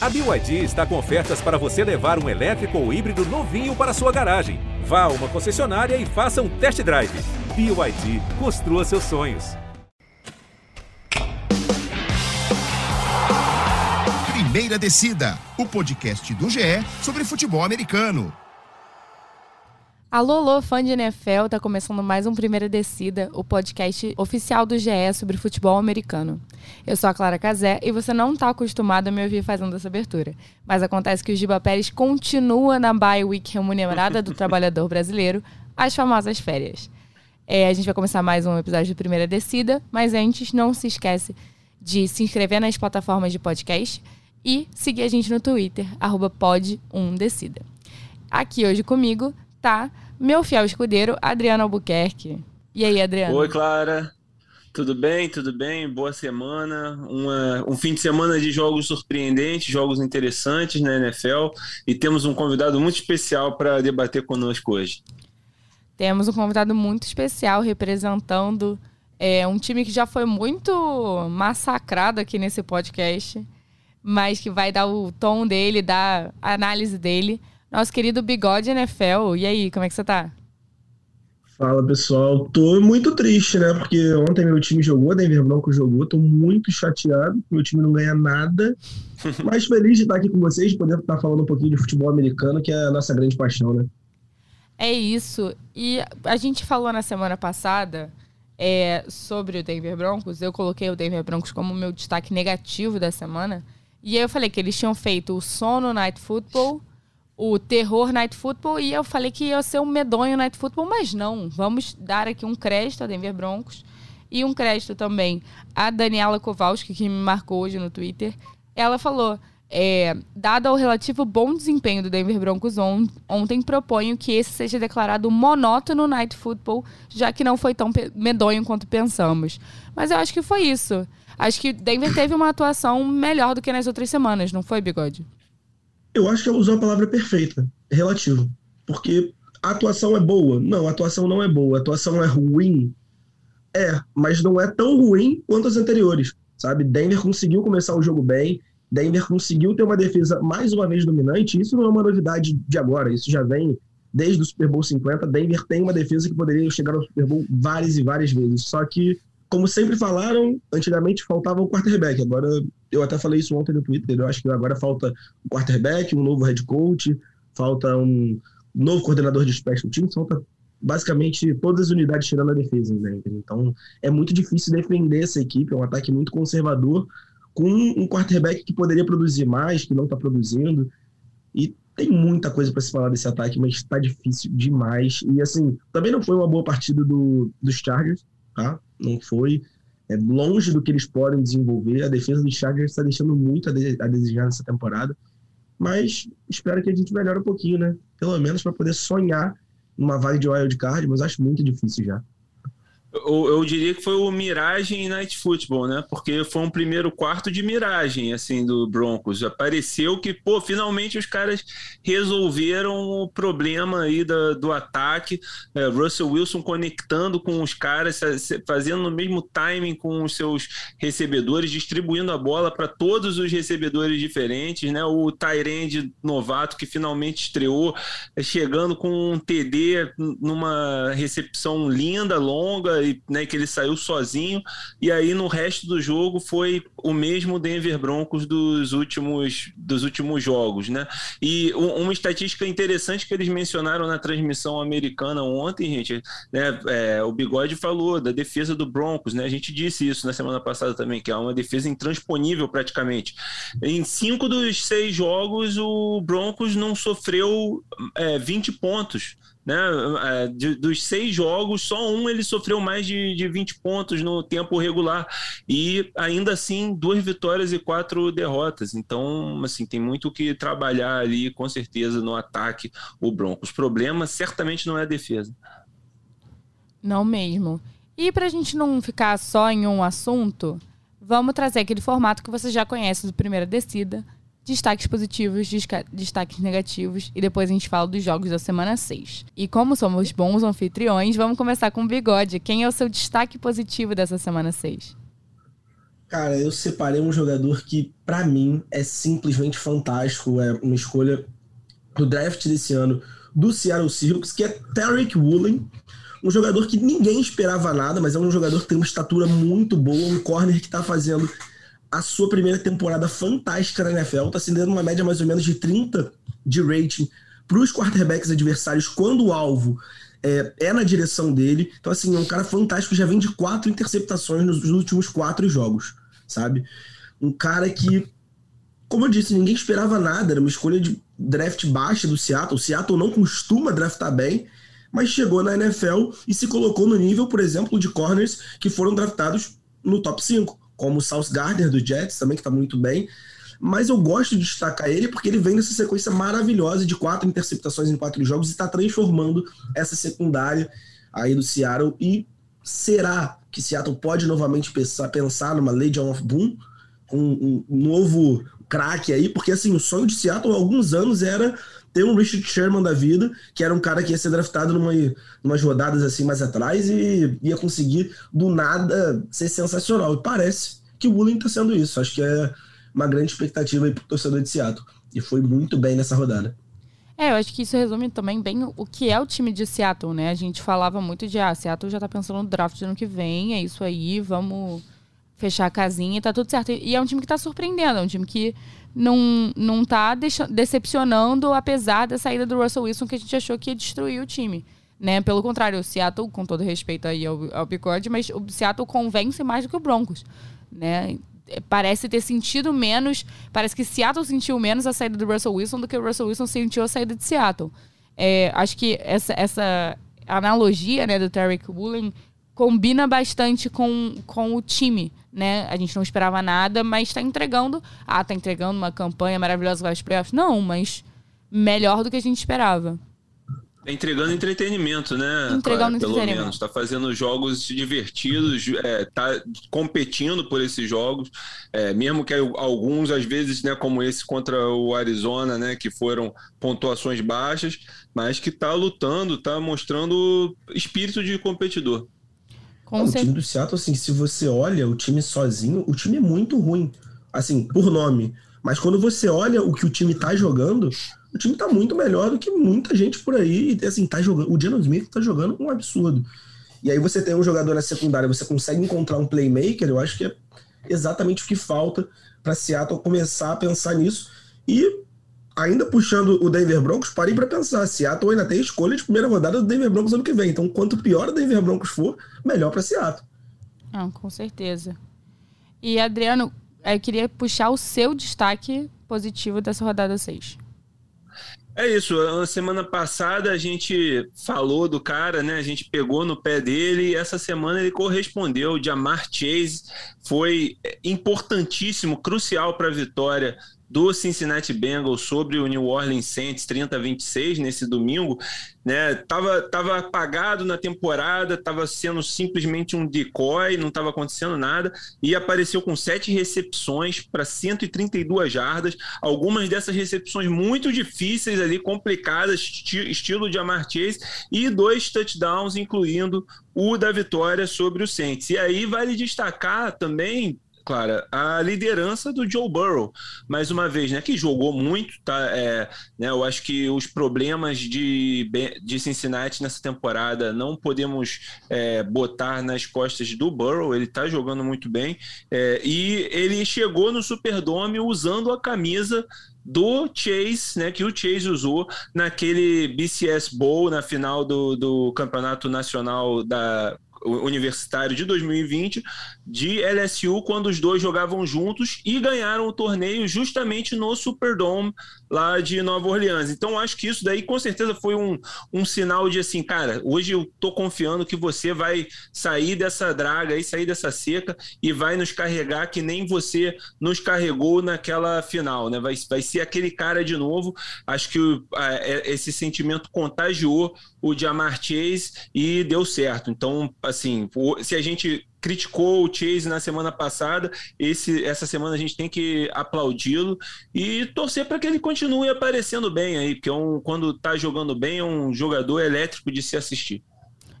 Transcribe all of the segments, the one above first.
A BYD está com ofertas para você levar um elétrico ou híbrido novinho para sua garagem. Vá a uma concessionária e faça um test drive. BYD, construa seus sonhos. Primeira Descida, o podcast do GE sobre futebol americano. Alô, alô, fã de NFL, tá começando mais um Primeira Descida, o podcast oficial do GE sobre futebol americano. Eu sou a Clara Cazé e você não tá acostumado a me ouvir fazendo essa abertura. Mas acontece que o Giba Pérez continua na bye week remunerada do trabalhador brasileiro, as famosas férias. É, a gente vai começar mais um episódio do Primeira Descida, mas antes não se esquece de se inscrever nas plataformas de podcast e seguir a gente no Twitter, arroba pod1decida. Aqui hoje comigo tá meu fiel escudeiro, Adriano Albuquerque. E aí, Adriano? Oi, Clara. Tudo bem? Tudo bem? Boa semana. Uma, um fim de semana de jogos surpreendentes, jogos interessantes na NFL. E temos um convidado muito especial para debater conosco hoje. Temos um convidado muito especial representando é, um time que já foi muito massacrado aqui nesse podcast, mas que vai dar o tom dele, dar a análise dele nosso querido Bigode NFL. E aí, como é que você tá? Fala pessoal, tô muito triste, né? Porque ontem meu time jogou, Denver Broncos jogou, tô muito chateado, meu time não ganha nada, mas feliz de estar aqui com vocês, poder estar falando um pouquinho de futebol americano, que é a nossa grande paixão, né? É isso. E a gente falou na semana passada é, sobre o Denver Broncos, eu coloquei o Denver Broncos como meu destaque negativo da semana, e aí eu falei que eles tinham feito o sono Night Football o terror Night Football e eu falei que ia ser um medonho Night Football, mas não. Vamos dar aqui um crédito a Denver Broncos e um crédito também a Daniela Kowalski, que me marcou hoje no Twitter. Ela falou: é, dado o relativo bom desempenho do Denver Broncos on ontem, proponho que esse seja declarado monótono Night Football, já que não foi tão medonho quanto pensamos. Mas eu acho que foi isso. Acho que Denver teve uma atuação melhor do que nas outras semanas, não foi, Bigode? Eu acho que ela usou a palavra perfeita, relativo. Porque a atuação é boa. Não, a atuação não é boa. A atuação é ruim. É, mas não é tão ruim quanto as anteriores, sabe? Denver conseguiu começar o jogo bem. Denver conseguiu ter uma defesa mais uma vez dominante. Isso não é uma novidade de agora. Isso já vem desde o Super Bowl 50. Denver tem uma defesa que poderia chegar ao Super Bowl várias e várias vezes. Só que como sempre falaram, antigamente faltava o quarterback. Agora, eu até falei isso ontem no Twitter, eu acho que agora falta um quarterback, um novo head coach, falta um novo coordenador de special teams, falta basicamente todas as unidades tirando a defesa. Né? Então, é muito difícil defender essa equipe, é um ataque muito conservador, com um quarterback que poderia produzir mais, que não está produzindo. E tem muita coisa para se falar desse ataque, mas está difícil demais. E assim, também não foi uma boa partida do, dos Chargers, tá? Não foi. É longe do que eles podem desenvolver. A defesa do Chargers está deixando muito a, de, a desejar nessa temporada. Mas espero que a gente melhore um pouquinho, né? Pelo menos para poder sonhar numa vaga de wild card, mas acho muito difícil já. Eu, eu, diria que foi o Miragem Night Football, né? Porque foi um primeiro quarto de miragem, assim, do Broncos. Apareceu que, pô, finalmente os caras resolveram o problema aí da, do ataque. É, Russell Wilson conectando com os caras, fazendo no mesmo timing com os seus recebedores, distribuindo a bola para todos os recebedores diferentes, né? O Tyrande novato que finalmente estreou, é, chegando com um TD numa recepção linda, longa e, né, que ele saiu sozinho, e aí no resto do jogo foi o mesmo Denver Broncos dos últimos, dos últimos jogos, né? E uma estatística interessante que eles mencionaram na transmissão americana ontem, gente, né, é, o Bigode falou da defesa do Broncos, né? A gente disse isso na semana passada também, que é uma defesa intransponível praticamente. Em cinco dos seis jogos, o Broncos não sofreu é, 20 pontos né? É, de, dos seis jogos, só um ele sofreu mais de, de 20 pontos no tempo regular. E ainda assim, duas vitórias e quatro derrotas. Então, assim, tem muito que trabalhar ali, com certeza, no ataque o Broncos. Problema certamente não é a defesa. Não mesmo. E para a gente não ficar só em um assunto, vamos trazer aquele formato que você já conhece do Primeira Descida destaques positivos, destaques negativos e depois a gente fala dos jogos da semana 6. E como somos bons anfitriões, vamos começar com o Bigode. Quem é o seu destaque positivo dessa semana 6? Cara, eu separei um jogador que, para mim, é simplesmente fantástico. É uma escolha do draft desse ano do Seattle Seahawks, que é Tarek Woolen. Um jogador que ninguém esperava nada, mas é um jogador que tem uma estatura muito boa, um corner que está fazendo a sua primeira temporada fantástica na NFL, está acendendo uma média mais ou menos de 30 de rating para os quarterbacks adversários quando o alvo é, é, na direção dele. Então, assim, é um cara fantástico, já vem de quatro interceptações nos últimos quatro jogos, sabe? Um cara que, como eu disse, ninguém esperava nada, era uma escolha de draft baixa do Seattle. O Seattle não costuma draftar bem, mas chegou na NFL e se colocou no nível, por exemplo, de corners que foram draftados no top 5, como o South Gardner do Jets, também que está muito bem mas eu gosto de destacar ele porque ele vem nessa sequência maravilhosa de quatro interceptações em quatro jogos e está transformando essa secundária aí do Seattle. E será que Seattle pode novamente pensar, pensar numa Legion of Boom? Um, um novo craque aí? Porque assim, o sonho de Seattle há alguns anos era ter um Richard Sherman da vida, que era um cara que ia ser draftado numa, umas rodadas assim mais atrás e ia conseguir do nada ser sensacional. E parece que o Woolen está sendo isso. Acho que é uma grande expectativa aí pro torcedor de Seattle. E foi muito bem nessa rodada. É, eu acho que isso resume também bem o que é o time de Seattle, né? A gente falava muito de, ah, Seattle já tá pensando no draft do ano que vem, é isso aí, vamos fechar a casinha e tá tudo certo. E é um time que tá surpreendendo, é um time que não, não tá decepcionando, apesar da saída do Russell Wilson, que a gente achou que ia destruir o time. Né? Pelo contrário, o Seattle, com todo respeito aí ao, ao mas o Seattle convence mais do que o Broncos. Né? parece ter sentido menos. Parece que Seattle sentiu menos a saída do Russell Wilson do que o Russell Wilson sentiu a saída de Seattle. É, acho que essa, essa analogia né, do Tarek Woolen combina bastante com, com o time. Né? A gente não esperava nada, mas está entregando. Ah, tá entregando uma campanha maravilhosa para os playoffs. Não, mas melhor do que a gente esperava. Tá entregando entretenimento, né? Entregando entretenimento. Pelo menos. Tá fazendo jogos divertidos, é, tá competindo por esses jogos, é, mesmo que alguns, às vezes, né, como esse contra o Arizona, né, que foram pontuações baixas, mas que tá lutando, tá mostrando espírito de competidor. Com o time do Seattle, assim, se você olha o time sozinho, o time é muito ruim, assim, por nome. Mas quando você olha o que o time tá jogando, o time tá muito melhor do que muita gente por aí. E assim, tá jogando. O Jalen Smith tá jogando um absurdo. E aí você tem um jogador na secundária, você consegue encontrar um playmaker, eu acho que é exatamente o que falta para Seattle começar a pensar nisso. E ainda puxando o Denver Broncos, parei para pensar, Seattle ainda tem escolha de primeira rodada do Denver Broncos ano que vem. Então, quanto pior o Denver Broncos for, melhor para Seattle. Ah, com certeza. E Adriano, eu queria puxar o seu destaque positivo dessa rodada 6. É isso. Na semana passada a gente falou do cara, né? A gente pegou no pé dele e essa semana ele correspondeu. O Jamar Chase foi importantíssimo, crucial para a vitória do Cincinnati Bengals sobre o New Orleans Saints 30 a 26 nesse domingo, né? Tava tava apagado na temporada, tava sendo simplesmente um decoy, não estava acontecendo nada e apareceu com sete recepções para 132 jardas, algumas dessas recepções muito difíceis ali, complicadas, esti estilo de Amar Chase e dois touchdowns incluindo o da vitória sobre o Saints. E aí vale destacar também Clara, a liderança do Joe Burrow, mais uma vez, né, que jogou muito, tá? É, né, eu acho que os problemas de, de Cincinnati nessa temporada não podemos é, botar nas costas do Burrow, ele tá jogando muito bem, é, e ele chegou no Superdome usando a camisa do Chase, né, que o Chase usou naquele BCS Bowl na final do, do Campeonato Nacional da universitário de 2020 de LSU quando os dois jogavam juntos e ganharam o torneio justamente no Superdome lá de Nova Orleans. Então acho que isso daí com certeza foi um, um sinal de assim, cara, hoje eu tô confiando que você vai sair dessa draga e sair dessa seca e vai nos carregar que nem você nos carregou naquela final, né? Vai, vai ser aquele cara de novo. Acho que a, é, esse sentimento contagiou o Jamar e deu certo. Então, assim, se a gente criticou o Chase na semana passada, esse, essa semana a gente tem que aplaudi-lo e torcer para que ele continue aparecendo bem aí, porque é um, quando está jogando bem é um jogador elétrico de se assistir.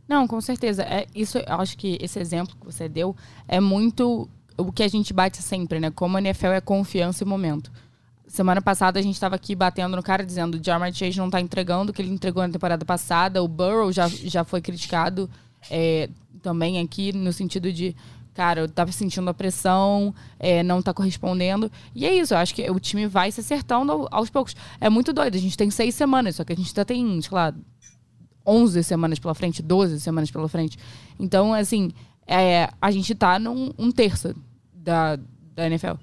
Não, com certeza. É, isso, eu acho que esse exemplo que você deu é muito o que a gente bate sempre, né? Como a NFL é confiança e momento. Semana passada a gente estava aqui batendo no cara dizendo o Jamar Chase não está entregando o que ele entregou na temporada passada. O Burrow já, já foi criticado é, também aqui no sentido de cara, eu tava sentindo a pressão, é, não tá correspondendo. E é isso, eu acho que o time vai se acertando aos poucos. É muito doido, a gente tem seis semanas, só que a gente ainda tem, sei lá, 11 semanas pela frente, 12 semanas pela frente. Então, assim, é, a gente tá num um terço da, da NFL.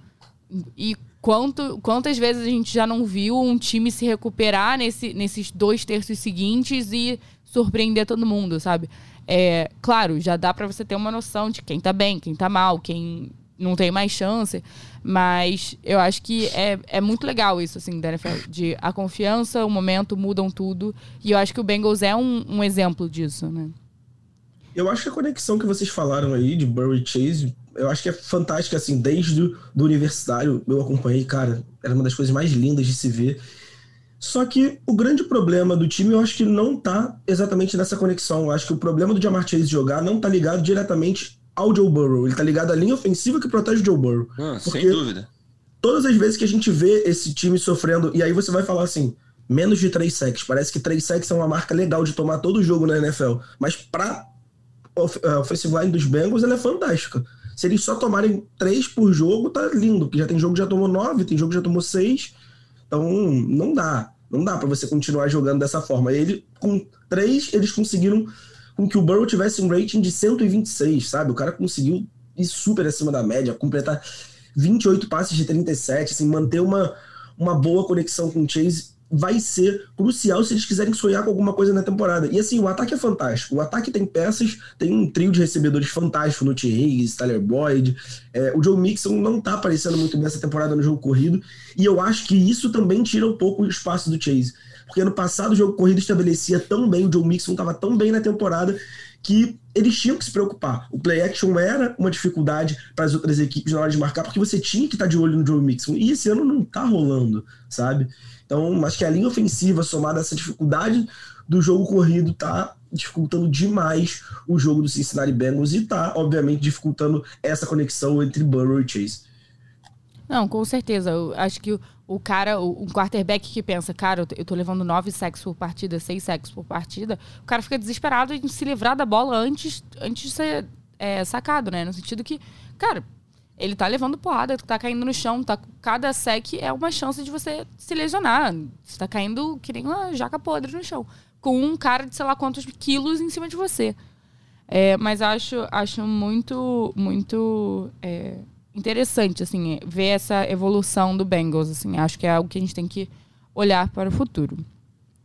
E quanto, quantas vezes a gente já não viu um time se recuperar nesse, nesses dois terços seguintes e surpreender todo mundo, sabe? É, claro, já dá para você ter uma noção de quem tá bem, quem tá mal, quem não tem mais chance. Mas eu acho que é, é muito legal isso, assim, da NFL. De a confiança, o momento mudam tudo. E eu acho que o Bengals é um, um exemplo disso, né? Eu acho que a conexão que vocês falaram aí de Burry Chase, eu acho que é fantástica, assim, desde o do universitário eu acompanhei, cara, era uma das coisas mais lindas de se ver. Só que o grande problema do time, eu acho que não tá exatamente nessa conexão. Eu acho que o problema do Jamar Chase jogar não tá ligado diretamente ao Joe Burrow. Ele tá ligado à linha ofensiva que protege o Joe Burrow. Ah, sem dúvida. Todas as vezes que a gente vê esse time sofrendo, e aí você vai falar assim, menos de 3 sacks. Parece que 3 sacks é uma marca legal de tomar todo o jogo na NFL. Mas pra a offensive line dos Bengals, ela é fantástica. Se eles só tomarem 3 por jogo, tá lindo. Porque já tem jogo que já tomou 9, tem jogo que já tomou 6. Então, não dá. Não dá para você continuar jogando dessa forma. Ele, com três, eles conseguiram com que o Burrow tivesse um rating de 126, sabe? O cara conseguiu ir super acima da média, completar 28 passes de 37, assim, manter uma, uma boa conexão com o Chase vai ser crucial se eles quiserem sonhar com alguma coisa na temporada. E assim, o ataque é fantástico. O ataque tem peças, tem um trio de recebedores fantástico no T. Higgins, Tyler Boyd. É, o Joe Mixon não tá aparecendo muito bem essa temporada no jogo corrido. E eu acho que isso também tira um pouco o espaço do Chase. Porque ano passado o jogo corrido estabelecia tão bem, o Joe Mixon estava tão bem na temporada que eles tinham que se preocupar. O play action era uma dificuldade para as outras equipes na hora de marcar, porque você tinha que estar tá de olho no Joe Mixon. E esse ano não tá rolando, sabe? Então, acho que a linha ofensiva, somada a essa dificuldade do jogo corrido, tá dificultando demais o jogo do Cincinnati Bengals e tá, obviamente, dificultando essa conexão entre Burrow e Chase. Não, com certeza. Eu acho que o, cara, o, um quarterback que pensa, cara, eu eu tô levando nove sacks por partida, seis sacks por partida, o cara fica desesperado em se livrar da bola antes, antes de ser é, sacado, né? No sentido que, cara, ele tá levando porrada, tá caindo no chão, tá, cada sec é uma chance de você se lesionar. Você tá caindo que nem uma jaca podre no chão. Com um cara de sei lá quantos quilos em cima de você. É, mas acho, acho muito, muito é, interessante, assim, ver essa evolução do Bengals, assim. Acho que é algo que a gente tem que olhar para o futuro.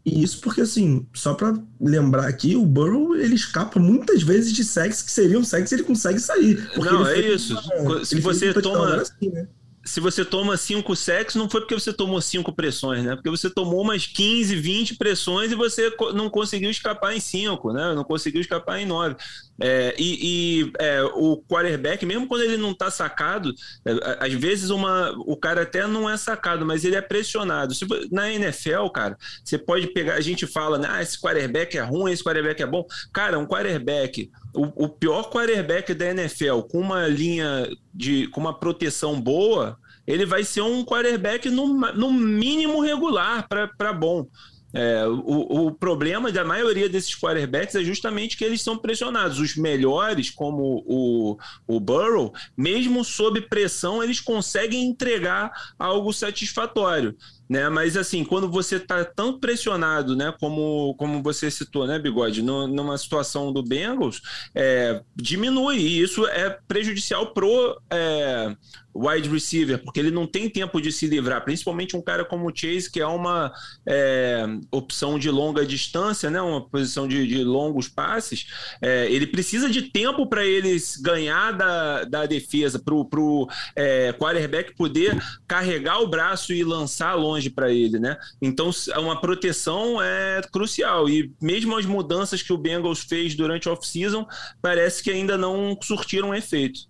E isso porque, assim, só para lembrar aqui, o Burrow ele escapa muitas vezes de sexo que seriam sexo e ele consegue sair. Não, é isso. Uma, Se você toma. Assim, né? se você toma cinco sexos, não foi porque você tomou cinco pressões, né? Porque você tomou umas 15, 20 pressões e você não conseguiu escapar em cinco, né? Não conseguiu escapar em nove. É, e, e é, o quarterback, mesmo quando ele não está sacado, é, às vezes uma, o cara até não é sacado, mas ele é pressionado. Se, na NFL, cara, você pode pegar, a gente fala, né, ah, esse quarterback é ruim, esse quarterback é bom. Cara, um quarterback, o, o pior quarterback da NFL, com uma linha de, com uma proteção boa, ele vai ser um quarterback no, no mínimo regular para bom. É, o, o, problema da maioria desses quarterbacks é justamente que eles são pressionados. Os melhores, como o, o Burrow, mesmo sob pressão, eles conseguem entregar algo satisfatório né? Mas assim, quando você está tão pressionado, né, como, como você citou, né, Bigode, no, numa situação do Bengals, é, diminui. E isso é prejudicial pro é, wide receiver, porque ele não tem tempo de se livrar, principalmente um cara como o Chase, que é uma é, opção de longa distância, né, uma posição de, de longos passes, é, ele precisa de tempo para eles ganhar da, da defesa, para o é, quarterback poder carregar o braço e lançar longe longe para ele, né? Então, uma proteção é crucial. E mesmo as mudanças que o Bengals fez durante a off-season, parece que ainda não surtiram efeito.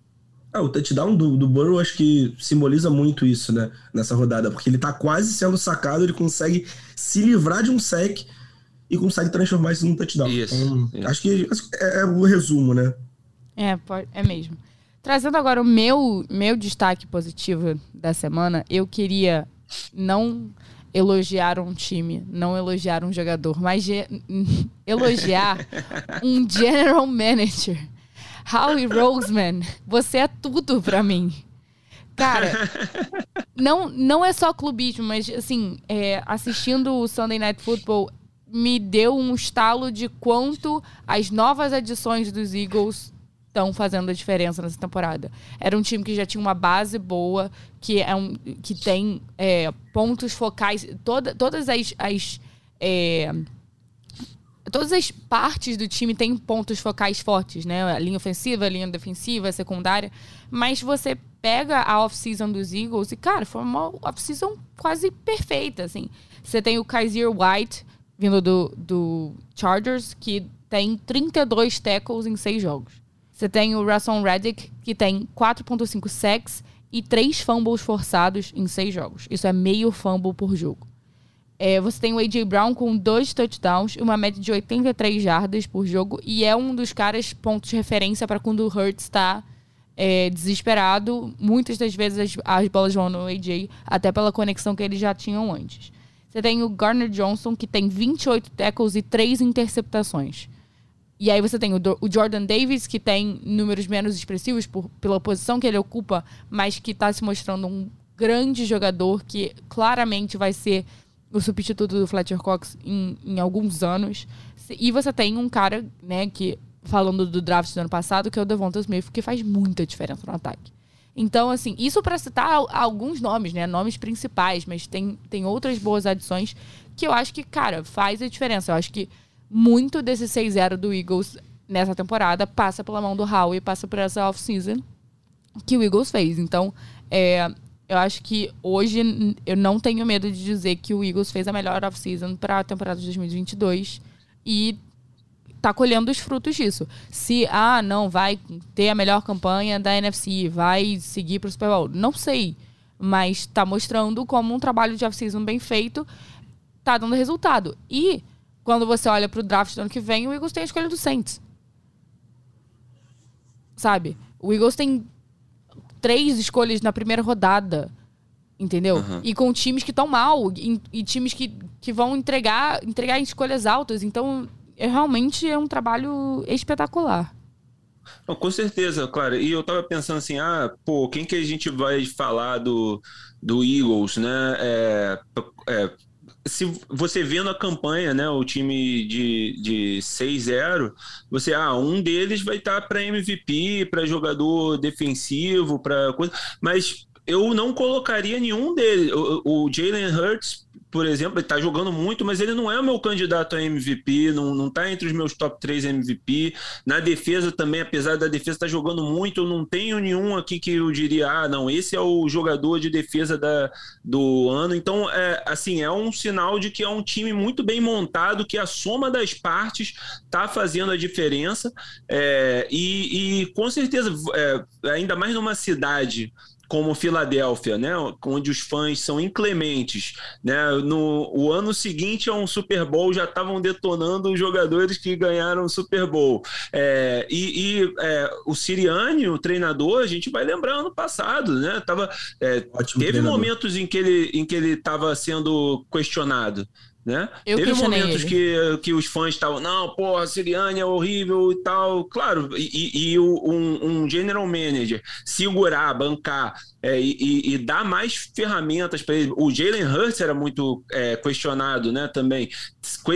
Ah, o touchdown do, do Burrow acho que simboliza muito isso, né? Nessa rodada, porque ele tá quase sendo sacado, ele consegue se livrar de um sec e consegue transformar isso num touchdown. Isso, então, isso. Acho que, é, é, o resumo, né? É, é mesmo. Trazendo agora o meu, meu destaque positivo da semana, eu queria não elogiar um time, não elogiar um jogador, mas elogiar um general manager. Howie Roseman, você é tudo para mim. Cara, não, não é só clubismo, mas assim, é, assistindo o Sunday Night Football me deu um estalo de quanto as novas adições dos Eagles estão fazendo a diferença nessa temporada. Era um time que já tinha uma base boa, que, é um, que tem é, pontos focais. Toda, todas as. as é, todas as partes do time têm pontos focais fortes, né? A linha ofensiva, a linha defensiva, a secundária. Mas você pega a off-season dos Eagles e, cara, foi uma off-season quase perfeita, assim. Você tem o Kaiser White, vindo do, do Chargers, que tem 32 tackles em seis jogos. Você tem o Russell Reddick, que tem 4.5 sacks e 3 fumbles forçados em seis jogos. Isso é meio fumble por jogo. É, você tem o A.J. Brown com dois touchdowns, uma média de 83 jardas por jogo, e é um dos caras pontos de referência para quando o Hurts está é, desesperado. Muitas das vezes as, as bolas vão no A.J., até pela conexão que eles já tinham antes. Você tem o Garner Johnson, que tem 28 tackles e 3 interceptações. E aí você tem o, o Jordan Davis, que tem números menos expressivos por, pela posição que ele ocupa, mas que está se mostrando um grande jogador que claramente vai ser o substituto do Fletcher Cox em, em alguns anos. E você tem um cara, né, que falando do draft do ano passado, que é o Devonta Smith, que faz muita diferença no ataque. Então, assim, isso para citar alguns nomes, né? Nomes principais, mas tem, tem outras boas adições que eu acho que, cara, faz a diferença. Eu acho que muito desse 6-0 do Eagles nessa temporada passa pela mão do Howie, passa por essa off-season que o Eagles fez. Então, é, eu acho que hoje eu não tenho medo de dizer que o Eagles fez a melhor off-season para a temporada de 2022 e tá colhendo os frutos disso. Se, ah, não, vai ter a melhor campanha da NFC, vai seguir pro Super Bowl. Não sei. Mas tá mostrando como um trabalho de off-season bem feito tá dando resultado. E quando você olha pro draft do ano que vem, o Eagles tem a escolha do Saints. Sabe? O Eagles tem três escolhas na primeira rodada. Entendeu? Uhum. E com times que estão mal. E, e, times que, que vão entregar, entregar escolhas altas. Então, é, realmente é um trabalho espetacular. Não, com certeza, claro. E eu tava pensando assim, ah, pô, quem que a gente vai falar do, do Eagles, né? É, é, se você vendo a campanha, né, o time de, de 6-0, você, ah, um deles vai estar tá para MVP, para jogador defensivo, para coisa, mas eu não colocaria nenhum deles. O, o Jalen Hurts por exemplo, ele está jogando muito, mas ele não é o meu candidato a MVP, não, está entre os meus top 3 MVP. Na defesa também, apesar da defesa estar tá jogando muito, eu não tenho nenhum aqui que eu diria, ah, não, esse é o jogador de defesa da, do ano. Então, é, assim, é um sinal de que é um time muito bem montado, que a soma das partes está fazendo a diferença. É, e, e, com certeza, é, ainda mais numa cidade como Filadélfia, né, onde os fãs são inclementes, né, no o ano seguinte a um Super Bowl já estavam detonando os jogadores que ganharam o Super Bowl. É, e, e é, o Siriani, o treinador, a gente vai lembrar ano passado, né, tava, é, teve treinador. momentos em que ele em que ele estava sendo questionado. Né? Eu Teve momentos que, que os fãs estavam, não, porra, a Siriane é horrível e tal. Claro, e, e um, um, general manager segurar, bancar é, e, e, dar mais ferramentas para ele. O Jalen Hurts era muito é, questionado né, também.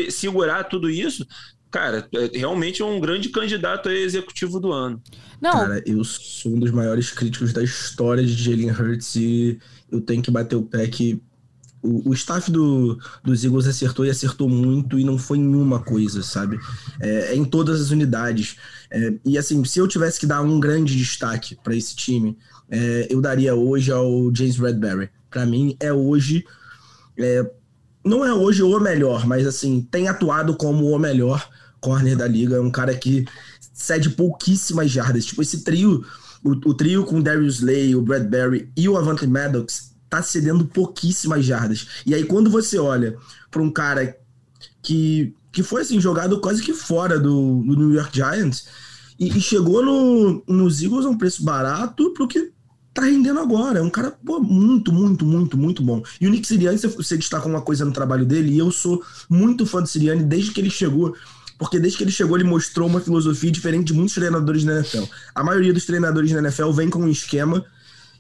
Segurar tudo isso, cara, é, realmente é um grande candidato a executivo do ano. Não. Cara, eu sou um dos maiores críticos da história de Jalen Hurts e eu tenho que bater o pé que o, o staff do, dos Eagles acertou e acertou muito e não foi em uma coisa, sabe? É, é em todas as unidades. É, e assim, se eu tivesse que dar um grande destaque para esse time, é, eu daria hoje ao James Redberry. Para mim, é hoje. É, não é hoje o melhor, mas assim, tem atuado como o melhor corner da liga. É um cara que cede pouquíssimas jardas. Tipo, esse trio, o, o trio com o Darius Slay, o Bradbury e o Avante Maddox tá cedendo pouquíssimas jardas. E aí, quando você olha para um cara que, que foi assim, jogado quase que fora do, do New York Giants, E, e chegou no, nos Eagles a um preço barato pro que tá rendendo agora. É um cara pô, muito, muito, muito, muito bom. E o Nick Sirianni, você, destaca uma coisa no trabalho dele, e eu sou muito fã do Sirianni desde que ele chegou. Porque desde que ele chegou, ele mostrou uma filosofia diferente de muitos treinadores na NFL. A maioria dos treinadores na NFL vem com um esquema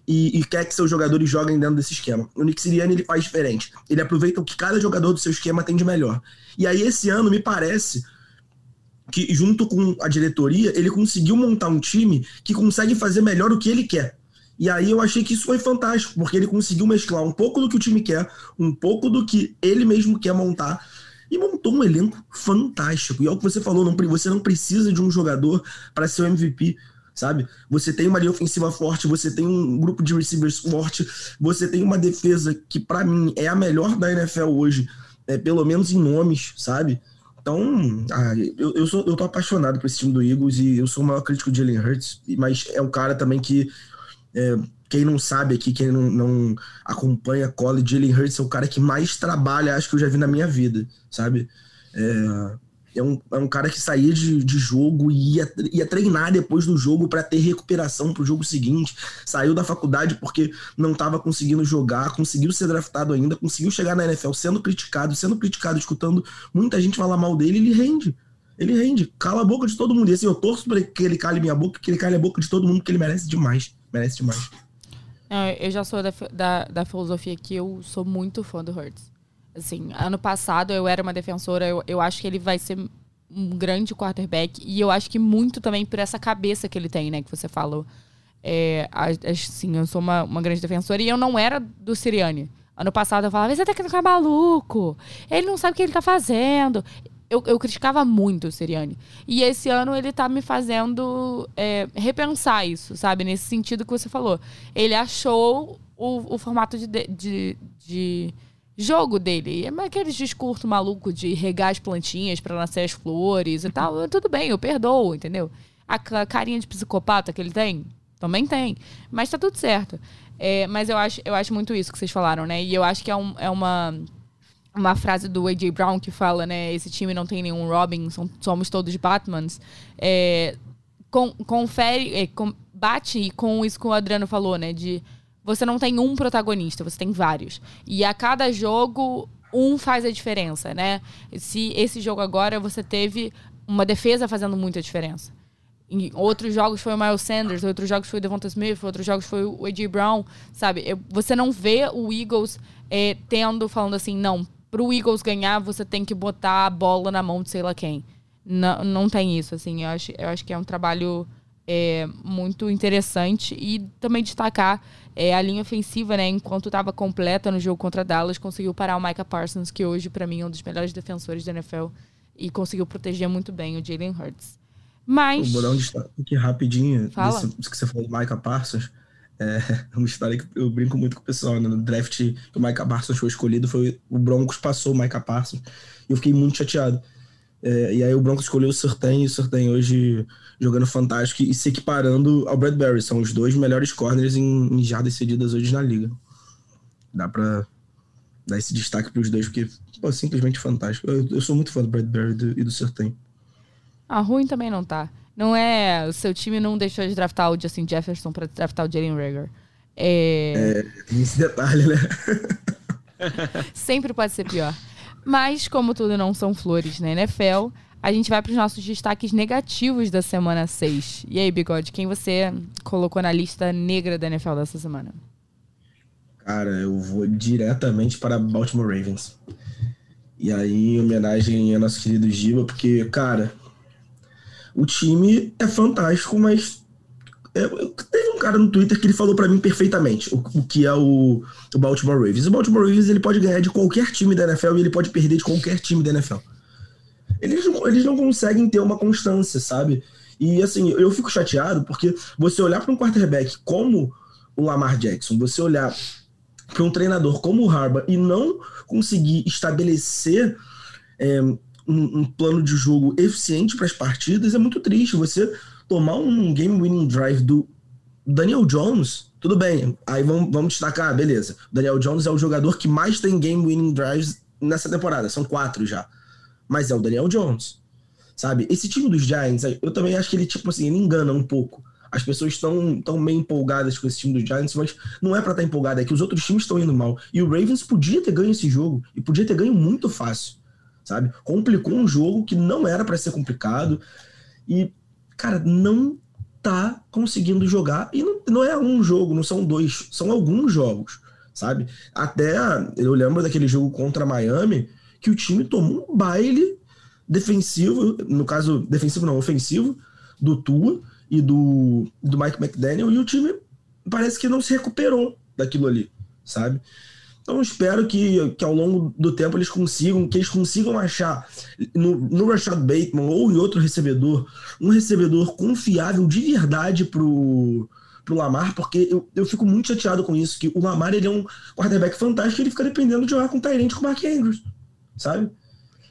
e, e, quer que seus jogadores joguem dentro desse esquema. O Nick Sirianni ele faz diferente. Ele aproveita o que cada jogador do seu esquema tem de melhor. E aí, esse ano, me parece que, junto com a diretoria, ele conseguiu montar um time que consegue fazer melhor o que ele quer. E aí eu achei que isso foi fantástico, porque ele conseguiu mesclar um pouco do que o time quer, um pouco do que ele mesmo quer montar, e montou um elenco fantástico. E é o que você falou, não, você não precisa de um jogador para ser o MVP, sabe? Você tem uma linha ofensiva forte, você tem um grupo de receivers forte, você tem uma defesa que, para mim, é a melhor da NFL hoje, é, pelo menos em nomes, sabe? Então, ah, eu, eu, sou, eu tô apaixonado por esse time do Eagles e eu sou o maior crítico de Jalen Hurts, mas é um cara também que é, quem não sabe aqui, quem não, não acompanha college, Jalen Hurts é o cara que mais trabalha, acho que eu já vi na minha vida, sabe? É, é, um, é um cara que saía de, de jogo e ia, ia treinar depois do jogo para ter recuperação para o jogo seguinte. Saiu da faculdade porque não estava conseguindo jogar, conseguiu ser draftado ainda, conseguiu chegar na NFL sendo criticado, sendo criticado, escutando muita gente falar mal dele, ele rende. Ele rende, cala a boca de todo mundo. E assim, eu torço para que ele cale minha boca, que ele cale a boca de todo mundo, que ele merece demais merece demais. eu já sou da, da, da, filosofia que eu sou muito fã do Hurts. Assim, ano passado eu era uma defensora, eu, eu acho que ele vai ser um grande quarterback e eu acho que muito também por essa cabeça que ele tem, né, que você falou. É, assim, eu sou uma, uma grande defensora e eu não era do Siriane. Ano passado eu falava, esse técnico é maluco, ele não sabe o que ele tá fazendo eu, eu criticava muito o Seriani. E esse ano ele tá me fazendo é, repensar isso, sabe? Nesse sentido que você falou. Ele achou o, o formato de, de, de jogo dele. É aqueles discurso maluco de regar as plantinhas para nascer as flores e tal. Tudo bem, eu perdoo, entendeu? A carinha de psicopata que ele tem, também tem. Mas tá tudo certo. É, mas eu acho, eu acho muito isso que vocês falaram, né? E eu acho que é, um, é uma uma frase do A.J. Brown que fala, né? Esse time não tem nenhum Robin, somos todos Batmans. É, com, confere, é, com, bate com isso que o Adriano falou, né? De você não tem um protagonista, você tem vários. E a cada jogo, um faz a diferença, né? Se esse jogo agora você teve uma defesa fazendo muita diferença. Em outros jogos foi o Miles Sanders, outros jogos foi o Devonta Smith, outros jogos foi o A.J. Brown, sabe? Você não vê o Eagles é, tendo, falando assim, não, pro Eagles ganhar, você tem que botar a bola na mão de sei lá quem. Não, não tem isso, assim. Eu acho, eu acho que é um trabalho é, muito interessante. E também destacar é, a linha ofensiva, né? Enquanto estava completa no jogo contra Dallas, conseguiu parar o Micah Parsons, que hoje, para mim, é um dos melhores defensores da NFL. E conseguiu proteger muito bem o Jalen Hurts. Mas. Vou dar um destaque aqui rapidinho. Fala. Desse, que você falou do Micah Parsons. É uma história que eu brinco muito com o pessoal. Né? No draft que o Micah Parsons foi escolhido, foi o Broncos passou o Micah Parsons. E eu fiquei muito chateado. É, e aí o Broncos escolheu o Surtain e o Surtain hoje jogando fantástico e se equiparando ao Bradbury. São os dois melhores corners em, em jardas cedidas hoje na liga. Dá pra dar esse destaque para os dois, porque pô, simplesmente fantástico. Eu, eu, sou muito fã do Bradbury e do, do Surtain. Ah, ruim também não tá. Não é. O seu time não deixou de draftar o Justin Jefferson para draftar o Jalen Rager. É... é. Tem esse detalhe, né? Sempre pode ser pior. Mas, como tudo não são flores na NFL, a gente vai para os nossos destaques negativos da semana 6. E aí, Bigode, quem você colocou na lista negra da NFL dessa semana? Cara, eu vou diretamente para Baltimore Ravens. E aí, em homenagem ao nosso querido Giba, porque, cara, o time é fantástico, mas é, teve um cara no Twitter que ele falou para mim perfeitamente o, o que é o, o, Baltimore Ravens. O Baltimore Ravens ele pode ganhar de qualquer time da NFL e ele pode perder de qualquer time da NFL. Eles eles não conseguem ter uma constância, sabe? E assim, eu fico chateado porque você olhar para um quarterback como o Lamar Jackson, você olhar para um treinador como o Harbaugh e não conseguir estabelecer é, um, um plano de jogo eficiente para as partidas, é muito triste. Você tomar um game winning drive do Daniel Jones, tudo bem. Aí vamos, vamos destacar, beleza. O Daniel Jones é o jogador que mais tem game winning drives nessa temporada, são quatro já. Mas é o Daniel Jones. sabe? Esse time dos Giants, eu também acho que ele, tipo assim, ele engana um pouco. As pessoas estão tão meio empolgadas com esse time dos Giants, mas não é para estar tá empolgada, é que os outros times estão indo mal. E o Ravens podia ter ganho esse jogo, e podia ter ganho muito fácil, sabe? Complicou um jogo que não era para ser complicado, e, cara, não tá conseguindo jogar, e não, não é um jogo, não são dois, são alguns jogos, sabe? Até, eu lembro daquele jogo contra Miami, que o time tomou um baile defensivo, no caso, defensivo não, ofensivo, do Tua e do, do Mike McDaniel, e o time parece que não se recuperou daquilo ali, sabe? Então espero que, que ao longo do tempo eles consigam, que eles consigam achar no, no Rashad Bateman ou em outro recebedor, um recebedor confiável de verdade pro, pro Lamar, porque eu, eu fico muito chateado com isso, que o Lamar ele é um quarterback fantástico ele fica dependendo de jogar com o Tyrant com o Mark Andrews, sabe?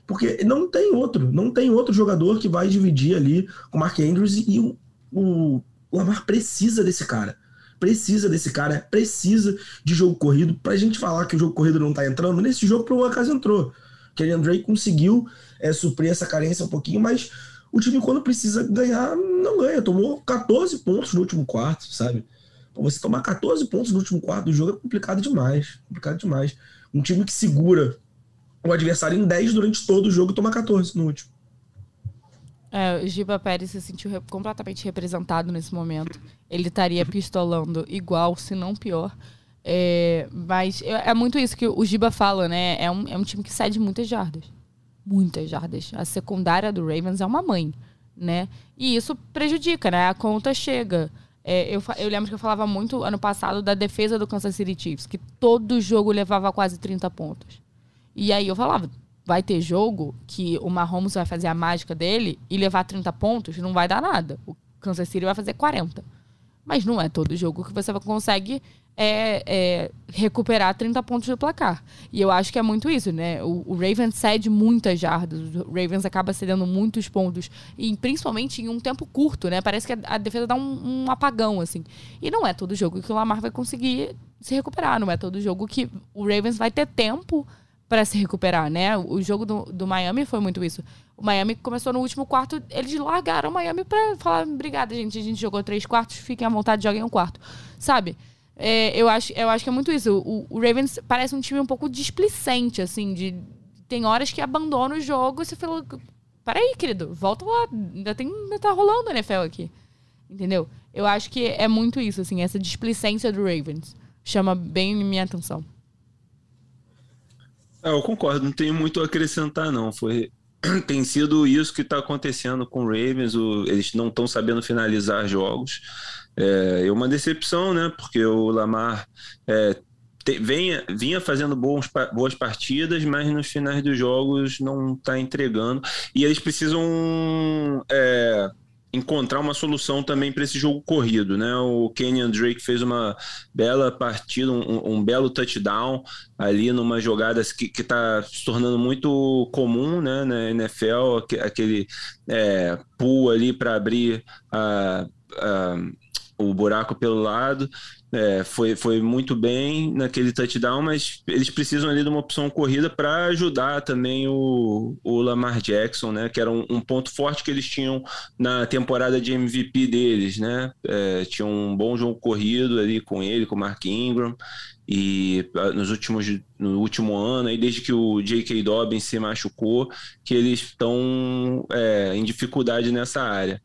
Porque não tem outro, não tem outro jogador que vai dividir ali com o Mark Andrews e o, o, o Lamar precisa desse cara. Precisa desse cara, precisa de jogo corrido. Pra gente falar que o jogo corrido não tá entrando, nesse jogo por um acaso entrou. Kenny Drake conseguiu é, suprir essa carência um pouquinho, mas o time, quando precisa ganhar, não ganha. Tomou 14 pontos no último quarto, sabe? Você tomar 14 pontos no último quarto do jogo é complicado demais. Complicado demais. Um time que segura o adversário em 10 durante todo o jogo e toma 14 no último. É, o Giba Pérez se sentiu re completamente representado nesse momento. Ele estaria pistolando igual, se não pior. É, mas é, muito isso que o Giba fala, né? É um, é um time que cede muitas jardas. Muitas jardas. A secundária do Ravens é uma mãe, né? E isso prejudica, né? A conta chega. É, eu, eu lembro que eu falava muito ano passado da defesa do Kansas City Chiefs, que todo jogo levava quase 30 pontos. E aí eu falava, vai ter jogo que o Mahomes vai fazer a mágica dele e levar 30 pontos, não vai dar nada. O Kansas City vai fazer 40. Mas não é todo jogo que você consegue é, é, recuperar 30 pontos do placar. E eu acho que é muito isso, né? O, o, Ravens cede muitas jardas, o Ravens acaba cedendo muitos pontos, e principalmente em um tempo curto, né? Parece que a, a defesa dá um, um, apagão, assim. E não é todo jogo que o Lamar vai conseguir se recuperar, não é todo jogo que o Ravens vai ter tempo para se recuperar, né? O jogo do, do Miami foi muito isso. O Miami começou no último quarto, eles largaram o Miami para falar: obrigada, gente, a gente jogou três quartos, fiquem à vontade, joguem um quarto. Sabe? É, eu, acho, eu acho que é muito isso. O, o, Ravens parece um time um pouco displicente, assim, de. Tem horas que abandona o jogo e você fala. Peraí, querido, volta lá. Ainda, tem, ainda tá rolando a NFL aqui. Entendeu? Eu acho que é muito isso, assim, essa displicência do Ravens. Chama bem minha atenção. É, eu concordo, não tenho muito a acrescentar, não. Foi, tem sido isso que está acontecendo com o Ravens. O, eles não estão sabendo finalizar jogos. É, é, uma decepção, né? Porque o Lamar é, te, venha, vinha fazendo bons, boas partidas, mas nos finais dos jogos não está entregando. E eles precisam. É, encontrar uma solução também para esse jogo corrido, né? O Kenyon Drake fez uma bela partida, um, um belo touchdown ali numa jogada que está se tornando muito comum, né? Na NFL, aquele é, pull ali para abrir a, a o buraco pelo lado. É, foi, foi muito bem naquele touchdown, mas eles precisam ali de uma opção corrida para ajudar também o, o Lamar Jackson, né? Que era um, um, ponto forte que eles tinham na temporada de MVP deles, né? É, tinha um bom jogo corrido ali com ele, com o Mark Ingram. E ah, nos últimos, no último ano, aí desde que o J.K. Dobbins se machucou, que eles estão é, em dificuldade nessa área.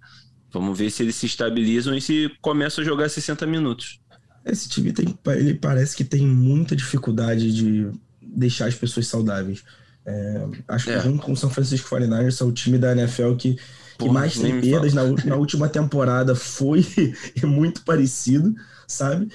Vamos ver se eles se estabilizam e se começam a jogar 60 minutos. Esse time tem, ele parece que tem muita dificuldade de deixar as pessoas saudáveis. É, acho que é. junto com o São Francisco 49ers é o time da NFL que, que Pô, mais tem perdas na, na, última temporada foi muito parecido, sabe?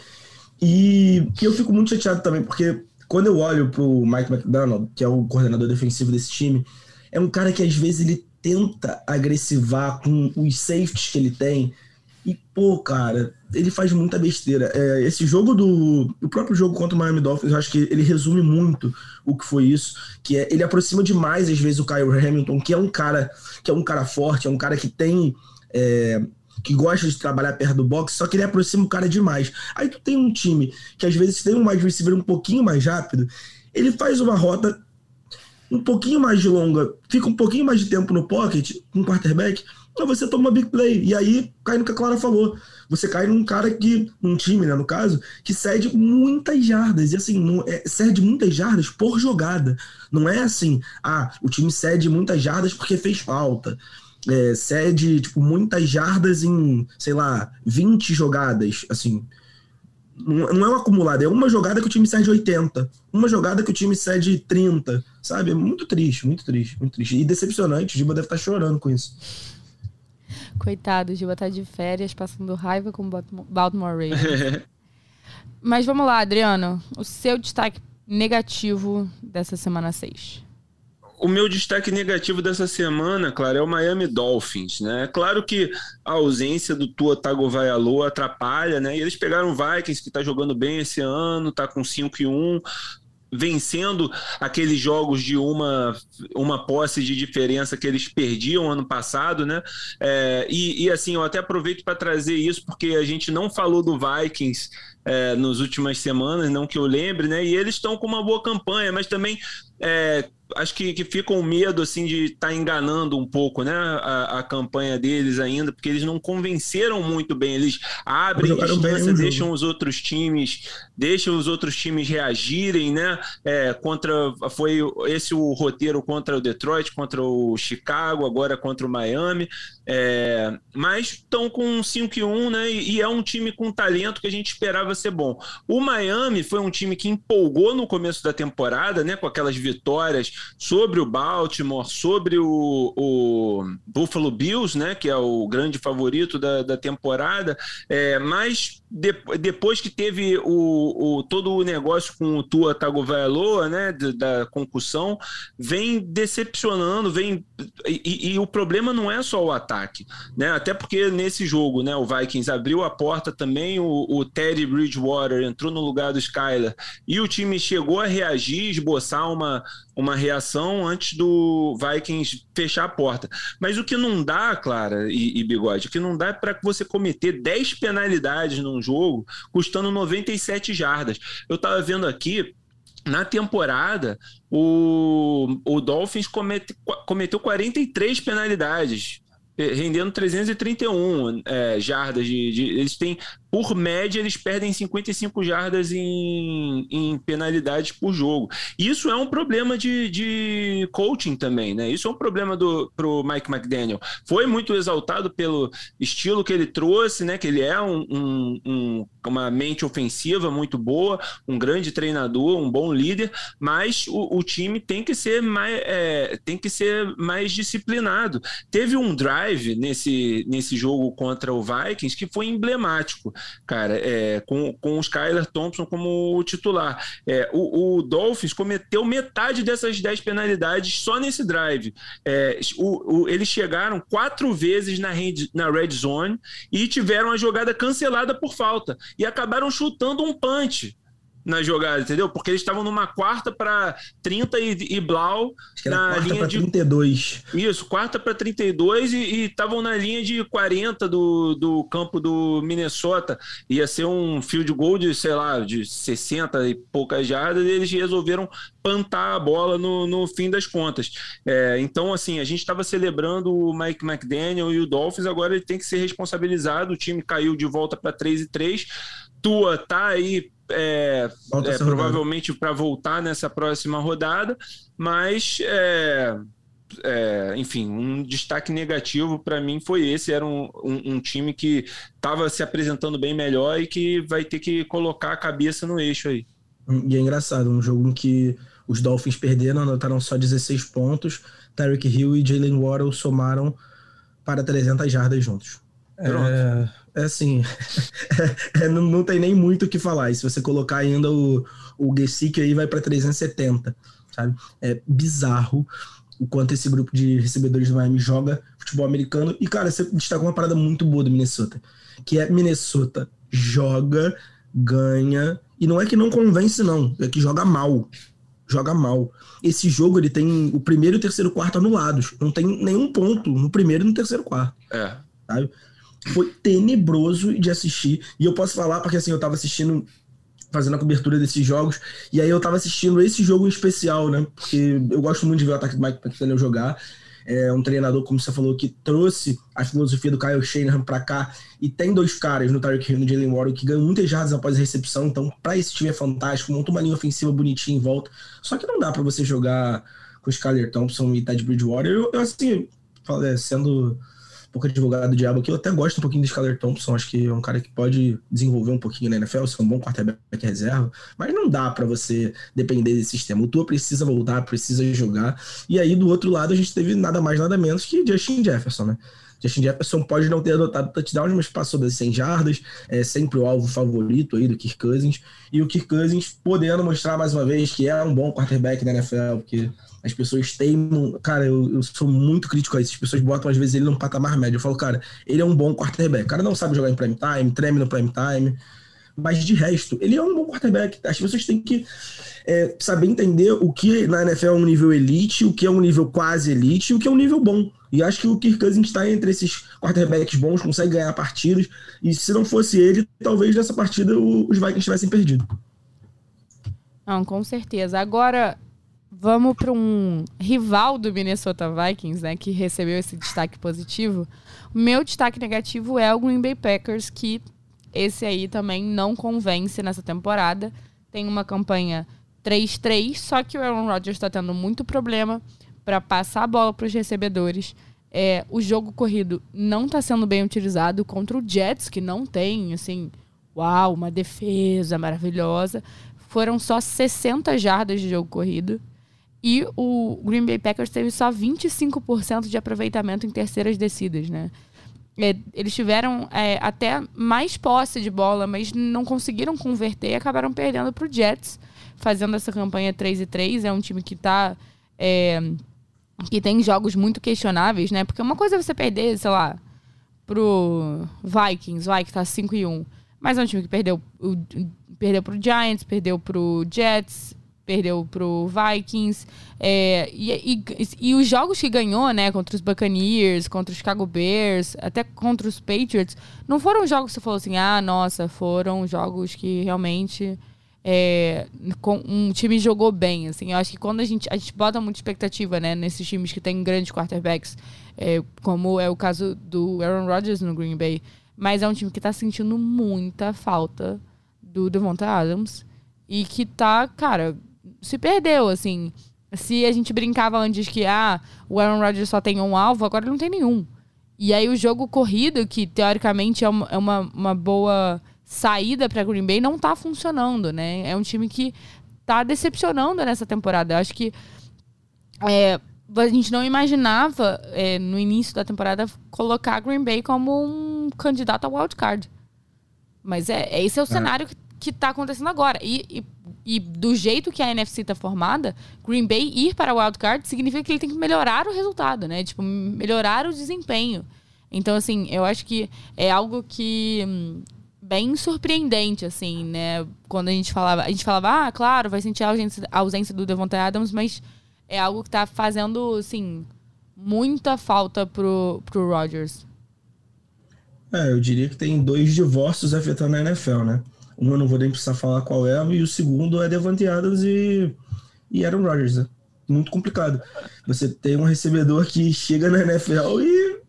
E, e eu fico muito chateado também, porque quando eu olho pro Mike McDonald, que é o coordenador defensivo desse time, é um cara que às vezes ele tenta agressivar com os safeties que ele tem. E, pô, cara, ele faz muita besteira. É, esse jogo do. O próprio jogo contra o Miami Dolphins, eu acho que ele resume muito o que foi isso. Que é ele aproxima demais, às vezes, o Kyle Hamilton, que é um cara que é um cara forte, é um cara que tem. É, que gosta de trabalhar perto do box, só que ele aproxima o cara demais. Aí tu tem um time que às vezes tem um wide receiver um pouquinho mais rápido, ele faz uma rota um pouquinho mais longa, fica um pouquinho mais de tempo no pocket, com um quarterback, aí você toma uma big play. E aí cai no que a Clara falou. Você cai num cara que, num time, né, no caso, que cede muitas jardas. E assim, não, é, cede muitas jardas por jogada. Não é assim, ah, o time cede muitas jardas porque fez falta. É, cede, tipo, muitas jardas em, sei lá, 20 jogadas. Assim, não é um acumulado, é uma jogada que o time cede 80, uma jogada que o time cede 30, sabe? É muito triste, muito triste, muito triste. E decepcionante, o Giba deve estar chorando com isso. Coitado, o Giba tá de férias, passando raiva com o Baltimore Ravens. Mas vamos lá, Adriano, o seu destaque negativo dessa semana 6 o meu destaque negativo dessa semana, claro, é o Miami Dolphins, né? Claro que a ausência do Tua Tagovailoa atrapalha, né? E eles pegaram o Vikings, que está jogando bem esse ano, está com 5 e 1, vencendo aqueles jogos de uma, uma posse de diferença que eles perdiam ano passado, né? É, e, e, assim, eu até aproveito para trazer isso, porque a gente não falou do Vikings é, nas últimas semanas, não que eu lembre, né? E eles estão com uma boa campanha, mas também é, acho que, que ficam medo assim de estar tá enganando um pouco né, a, a, campanha deles ainda, porque eles não convenceram muito bem. Eles abrem distância, deixam os outros times, deixam os outros times reagirem, né? É, contra foi esse o roteiro contra o Detroit, contra o Chicago, agora contra o Miami. É, mas estão com 5 e 1, né? E, e é um time com talento que a gente esperava ser bom. O Miami foi um time que empolgou no começo da temporada, né? Com aquelas vitórias sobre o Baltimore, sobre o, o Buffalo Bills, né, que é o grande favorito da, da temporada, é, mas de, depois que teve o, o, todo o negócio com o Tua Tagovailoa, né, da, concussão, vem decepcionando, vem e, e, o problema não é só o ataque, né, até porque nesse jogo, né, o Vikings abriu a porta também, o, o Teddy Bridgewater entrou no lugar do Skyler e o time chegou a reagir, esboçar uma uma reação antes do Vikings fechar a porta. Mas o que não dá, Clara e, e Bigode, o que não dá é para você cometer 10 penalidades num jogo custando 97 jardas. Eu estava vendo aqui, na temporada, o, o Dolphins comete, cometeu 43 penalidades rendendo 331 é, jardas de, de, Eles têm por média, eles perdem 55 jardas em, em penalidades por jogo. Isso é um problema de, de coaching também, né? Isso é um problema do pro Mike McDaniel. Foi muito exaltado pelo estilo que ele trouxe, né? Que ele é um, um, um, uma mente ofensiva muito boa, um grande treinador, um bom líder, mas o, o time tem que ser mais é, tem que ser mais disciplinado. Teve um drive nesse, nesse jogo contra o Vikings que foi emblemático cara, é, com, com o Skyler Thompson como titular. É, o, o, Dolphins cometeu metade dessas 10 penalidades só nesse drive. É, o, o, eles chegaram quatro vezes na, red, na red zone e tiveram a jogada cancelada por falta e acabaram chutando um punch na jogada, entendeu? Porque eles estavam numa quarta para 30 e, e Blau na quarta linha de 32. Isso, quarta para 32 e estavam na linha de 40 do, do campo do Minnesota. Ia ser um field goal de, sei lá, de 60 e poucas jardas, e eles resolveram plantar a bola no, no fim das contas. É, então, assim, a gente estava celebrando o Mike McDaniel e o Dolphins, agora ele tem que ser responsabilizado. O time caiu de volta para 3 e 3. Tua tá aí é, é provavelmente para voltar nessa próxima rodada, mas é, é, enfim, um destaque negativo para mim foi esse. Era um, um, um time que estava se apresentando bem melhor e que vai ter que colocar a cabeça no eixo aí. E é engraçado, um jogo em que os Dolphins perderam, anotaram só 16 pontos, Tarek Hill e Jalen Waddle somaram para 300 jardas juntos. É, é assim, é, não, não, tem nem muito o que falar. E se você colocar ainda o, o Gesick aí, vai para 370, sabe? É bizarro o quanto esse grupo de recebedores do Miami joga futebol americano. E, cara, você destacou uma parada muito boa do Minnesota, que é Minnesota joga, ganha, e não é que não convence, não, é que joga mal. Joga mal. Esse jogo ele tem o primeiro e o terceiro quarto anulados. Não tem nenhum ponto no primeiro e no terceiro quarto. É. Sabe? Foi tenebroso de assistir. E eu posso falar porque assim, eu tava assistindo fazendo a cobertura desses jogos. E aí eu tava assistindo esse jogo em especial, né? Porque eu gosto muito de ver o ataque do Mike McDaniel jogar. É um treinador, como você falou, que trouxe a filosofia do Kyle Shanahan para cá. E tem dois caras no Tyreek Hill e no Jalen Warren que ganham muitas jardas após a recepção. Então, para esse time é fantástico. Monta uma linha ofensiva bonitinha em volta. Só que não dá para você jogar com o Skyler Thompson e Ted Bridgewater. Eu, eu assim, sendo pouco advogado do diabo aqui, eu até gosto um pouquinho do Skyler Thompson, acho que é um cara que pode desenvolver um pouquinho na NFL, ser um bom quarterback reserva, mas não dá para você depender desse sistema. O Tua precisa voltar, precisa jogar, e aí do outro lado a gente teve nada mais, nada menos que Justin Jefferson, né? Justin Jefferson pode não ter adotado touchdowns, mas passou das 100 jardas, é sempre o alvo favorito aí do Kirk Cousins, e o Kirk Cousins podendo mostrar mais uma vez que é um bom quarterback da NFL, porque as pessoas teimam. Cara, eu, eu sou muito crítico a isso. As pessoas botam, às vezes, ele num patamar médio. Eu falo, cara, ele é um bom quarterback. O cara não sabe jogar em prime time, treme no prime time. Mas de resto, ele é um bom quarterback. As pessoas têm que é, saber entender o que na NFL é um nível elite, o que é um nível quase elite e o que é um nível bom. E acho que o Kirk Cousins está entre esses quarterbacks bons, consegue ganhar partidas. E se não fosse ele, talvez nessa partida os Vikings tivessem perdido. Não, com certeza. Agora, Vamos para um rival do Minnesota Vikings, né, que recebeu esse destaque positivo. Meu destaque negativo é o Green Bay Packers, que esse aí também não convence nessa temporada. Tem uma campanha 3-3, só que o Aaron Rodgers está tendo muito problema para passar a bola para os recebedores. É, o jogo corrido não está sendo bem utilizado contra o Jets, que não tem, assim, uau, uma defesa maravilhosa. Foram só 60 jardas de jogo corrido. E o Green Bay Packers teve só 25% de aproveitamento em terceiras descidas, né? É, eles tiveram é, até mais posse de bola, mas não conseguiram converter e acabaram perdendo para o Jets, fazendo essa campanha 3 e 3. É um time que tá. É, que tem jogos muito questionáveis, né? Porque uma coisa é você perder, sei lá, pro Vikings, vai que tá 5 e 1. Mas é um time que perdeu, o, perdeu pro Giants, perdeu pro Jets, perdeu pro Vikings. É, e, e, e, os jogos que ganhou, né, contra os Buccaneers, contra os Chicago Bears, até contra os Patriots, não foram jogos que você falou assim, ah, nossa, foram jogos que realmente é, com, um time jogou bem, assim. Eu acho que quando a gente, a gente bota muita expectativa, né, nesses times que tem grandes quarterbacks, é, como é o caso do Aaron Rodgers no Green Bay, mas é um time que está sentindo muita falta do Devonta Adams e que tá, cara, se perdeu, assim. Se a gente brincava antes que ah, o Aaron Rodgers só tem um alvo, agora não tem nenhum. E aí o jogo corrido, que teoricamente é uma, é uma, uma boa saída para Green Bay, não tá funcionando, né? É um time que tá decepcionando nessa temporada. Eu acho que é, a gente não imaginava é, no início da temporada colocar Green Bay como um candidato a wildcard. Mas é, esse é o é. cenário que, que tá acontecendo agora. E, e e do jeito que a NFC está formada, Green Bay ir para o wildcard significa que ele tem que melhorar o resultado, né? Tipo, melhorar o desempenho. Então, assim, eu acho que é algo que hum, bem surpreendente, assim, né? Quando a gente falava, a gente falava, ah, claro, vai sentir a ausência, a ausência do Devontae Adams, mas é algo que está fazendo, assim, muita falta pro, pro Rodgers. É, eu diria que tem dois divórcios afetando a NFL, né? Um eu não vou nem precisar falar qual é, e o segundo é Devante Adams e, e Aaron Rodgers, né? Muito complicado. Você tem um recebedor que chega na NFL e.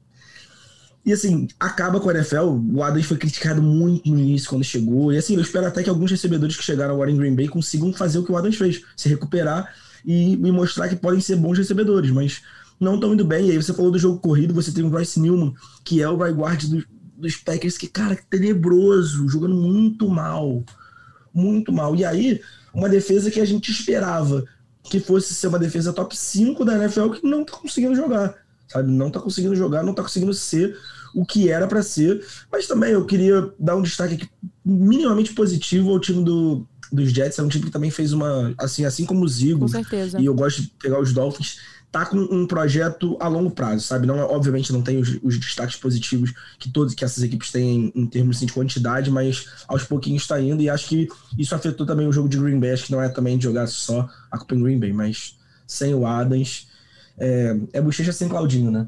E assim, acaba com a NFL. O Adams foi criticado muito no início quando chegou. E assim, eu espero até que alguns recebedores que chegaram agora em Green Bay consigam fazer o que o Adams fez, se recuperar e me mostrar que podem ser bons recebedores, mas não estão indo bem. E aí você falou do jogo corrido, você tem o Bryce Newman, que é o right guard do, dos Packers, que, cara, tenebroso, jogando muito mal. Muito mal. E aí, uma defesa que a gente esperava que fosse ser uma defesa top 5 da NFL que não tá conseguindo jogar. Sabe? Não tá conseguindo jogar, não tá conseguindo ser o que era para ser. Mas também eu queria dar um destaque aqui minimamente positivo ao time do, dos Jets. É um time que também fez uma. Assim, assim como os Eagles. Com certeza. E eu gosto de pegar os Dolphins tá com um projeto a longo prazo, sabe? Não, obviamente não tem os, os destaques positivos que todas que essas equipes têm em, em termos assim, de quantidade, mas aos pouquinhos está indo e acho que isso afetou também o jogo de Green Bay. Acho que não é também de jogar só a Copa em Green Bay, mas sem o Adams é, é bochecha sem Claudinho, né?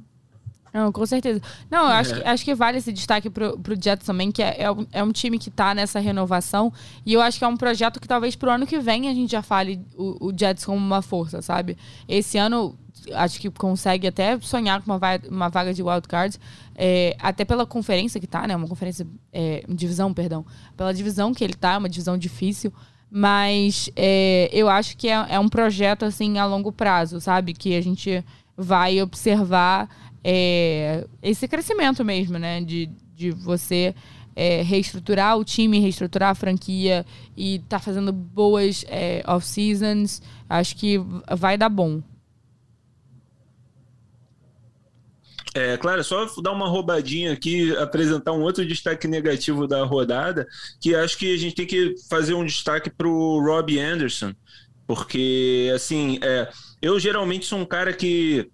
Não, com certeza. Não, eu é. acho, que, acho que vale esse destaque pro, pro Jets também, que é, é, um, é um time que tá nessa renovação. E eu acho que é um projeto que talvez pro ano que vem a gente já fale o, o Jets como uma força, sabe? Esse ano acho que consegue até sonhar com uma vaga, uma vaga de wildcard, é, até pela conferência que tá, né? Uma conferência, é, divisão, perdão. Pela divisão que ele tá, uma divisão difícil. Mas é, eu acho que é, é um projeto, assim, a longo prazo, sabe? Que a gente vai observar é, esse crescimento mesmo, né? De, de você é, reestruturar o time, reestruturar a franquia e tá fazendo boas off-seasons. Acho que vai dar bom. É, claro, só dar uma roubadinha aqui, apresentar um outro destaque negativo da rodada, que acho que a gente tem que fazer um destaque para o Robbie Anderson, porque, assim, é, eu geralmente sou um cara que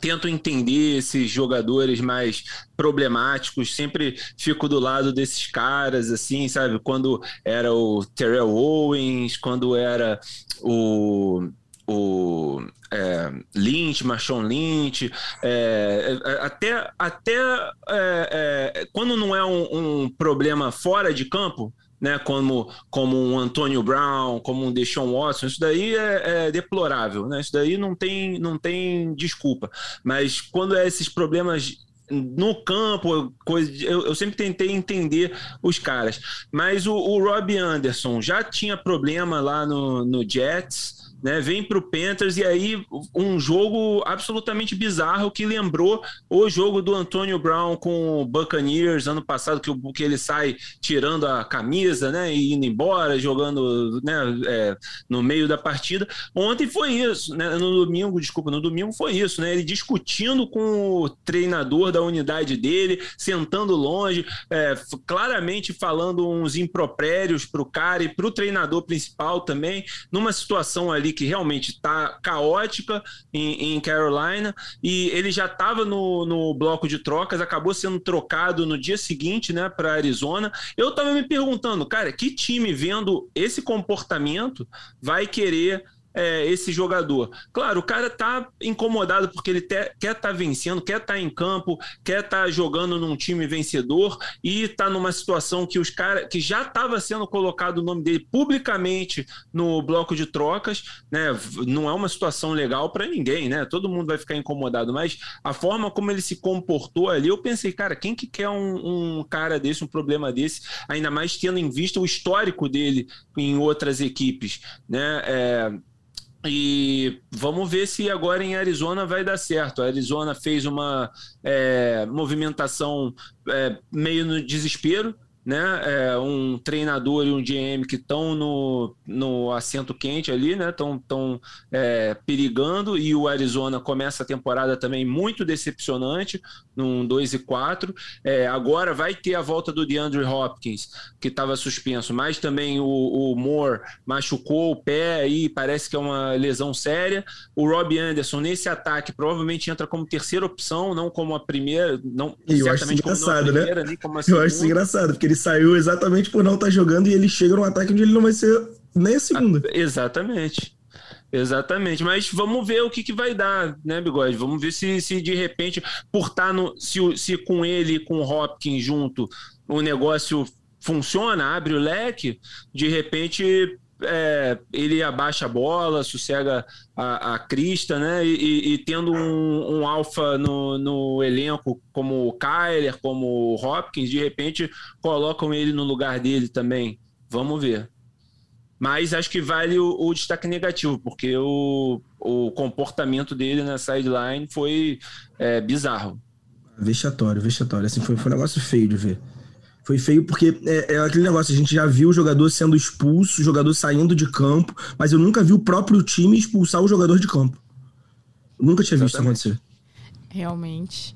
tento entender esses jogadores mais problemáticos, sempre fico do lado desses caras, assim, sabe? Quando era o Terrell Owens, quando era o, Lynch, Marshawn Lynch, é, é, até, até é, é, quando não é um, um problema fora de campo, né, como, como um Antonio Brown, como um Deshaun Watson, isso daí é, é, deplorável, né? Isso daí não tem, não tem desculpa. Mas quando é esses problemas no campo, coisa, eu, eu, sempre tentei entender os caras. Mas o, o Robbie Anderson já tinha problema lá no, no Jets né? Vem para o Panthers e aí um jogo absolutamente bizarro que lembrou o jogo do Antonio Brown com o Buccaneers ano passado, que, que ele sai tirando a camisa, né? E indo embora, jogando né, é, no meio da partida. Ontem foi isso, né? No domingo, desculpa, no domingo foi isso, né? Ele discutindo com o treinador da unidade dele, sentando longe, é, claramente falando uns impropérios para o cara e para o treinador principal também, numa situação ali que realmente está caótica em, em, Carolina e ele já estava no, no bloco de trocas, acabou sendo trocado no dia seguinte, né, para Arizona. Eu estava me perguntando, cara, que time vendo esse comportamento vai querer é, esse jogador. Claro, o cara tá incomodado porque ele te, quer estar tá vencendo, quer estar tá em campo, quer estar tá jogando num time vencedor e tá numa situação que os caras que já estava sendo colocado o nome dele publicamente no bloco de trocas, né? Não é uma situação legal para ninguém, né? Todo mundo vai ficar incomodado, mas a forma como ele se comportou ali, eu pensei, cara, quem que quer um, um cara desse, um problema desse, ainda mais tendo em vista o histórico dele em outras equipes, né? É, e vamos ver se agora em Arizona vai dar certo. A Arizona fez uma é, movimentação é, meio no desespero, né? É, um treinador e um GM que estão no, no assento quente ali, né? Estão tão, é, perigando e o Arizona começa a temporada também muito decepcionante, num 2 e 4. É, agora vai ter a volta do DeAndre Hopkins, que estava suspenso, mas também o, o, Moore machucou o pé aí, parece que é uma lesão séria. O Rob Anderson nesse ataque provavelmente entra como terceira opção, não como a primeira, não eu acho engraçado, né? primeira, né? eu acho isso engraçado, porque ele ele saiu exatamente por não estar tá jogando e ele chega num ataque onde ele não vai ser nem a segunda. Ah, exatamente. Exatamente, mas vamos ver o que, que vai dar, né, Bigode? Vamos ver se, se de repente, por estar tá no. Se, se com ele e com o Hopkins junto o negócio funciona, abre o leque, de repente é, ele abaixa a bola, sossega a, a crista, né? E, e tendo um, um alfa no, no, elenco como o Kyler, como o Hopkins, de repente colocam ele no lugar dele também. Vamos ver. Mas acho que vale o, o destaque negativo, porque o, o comportamento dele na sideline foi é, bizarro. Vexatório, vexatório. Assim, foi, foi um negócio feio de ver. Foi feio porque é, é, aquele negócio, a gente já viu o jogador sendo expulso, o jogador saindo de campo, mas eu nunca vi o próprio time expulsar o jogador de campo. nunca tinha visto isso acontecer. Realmente.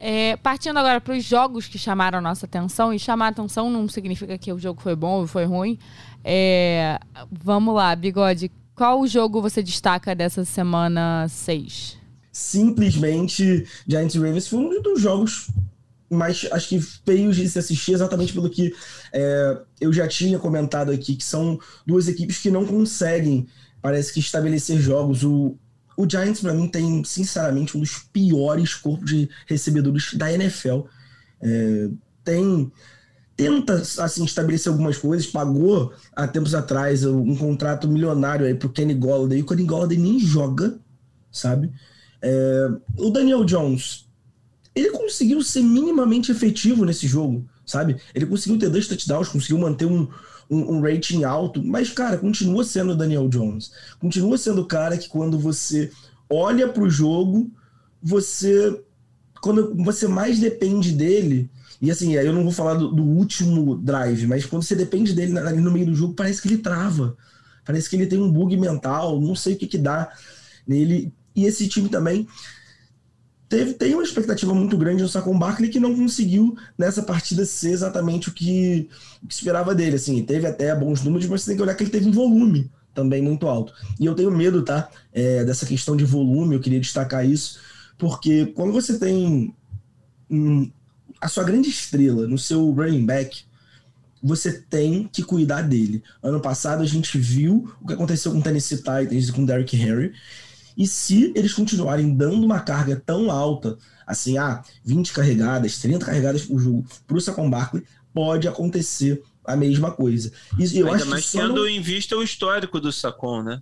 É, partindo agora para os jogos que chamaram a nossa atenção, e chamar a atenção não significa que o jogo foi bom ou foi ruim. É, vamos lá, Bigode, qual jogo você destaca dessa semana 6? Simplesmente, Giants Ravens foi um dos jogos mas acho que feios de se assistir exatamente pelo que é, eu já tinha comentado aqui, que são duas equipes que não conseguem, parece que, estabelecer jogos. O, o Giants, para mim, tem, sinceramente, um dos piores corpos de recebedores da NFL. É, tem tenta assim estabelecer algumas coisas, pagou há tempos atrás um contrato milionário aí pro Kenny Golladay, e o Kenny Golladay nem joga, sabe? É, o Daniel Jones, ele conseguiu ser minimamente efetivo nesse jogo, sabe? Ele conseguiu ter dois touchdowns, conseguiu manter um, um, um rating alto, mas, cara, continua sendo o Daniel Jones. Continua sendo o cara que quando você olha pro jogo, você... Quando você mais depende dele, e assim, eu não vou falar do, do, último drive, mas quando você depende dele ali no meio do jogo, parece que ele trava. Parece que ele tem um bug mental, não sei o que que dá nele. E esse time também teve, tem uma expectativa muito grande no Saquon Barkley que não conseguiu nessa partida ser exatamente o que, o que esperava dele. Assim, teve até bons números, mas você tem que olhar que ele teve um volume também muito alto. E eu tenho medo, tá? É, dessa questão de volume, eu queria destacar isso, porque quando você tem um, a sua grande estrela no seu running back, você tem que cuidar dele. Ano passado a gente viu o que aconteceu com o Tennessee Titans e com o Derrick Henry. E se eles continuarem dando uma carga tão alta, assim, ah, 20 carregadas, 30 carregadas por jogo, para o Saquon Barkley, pode acontecer a mesma coisa. E eu Ainda acho mais tendo não... em vista o histórico do Saquon, né?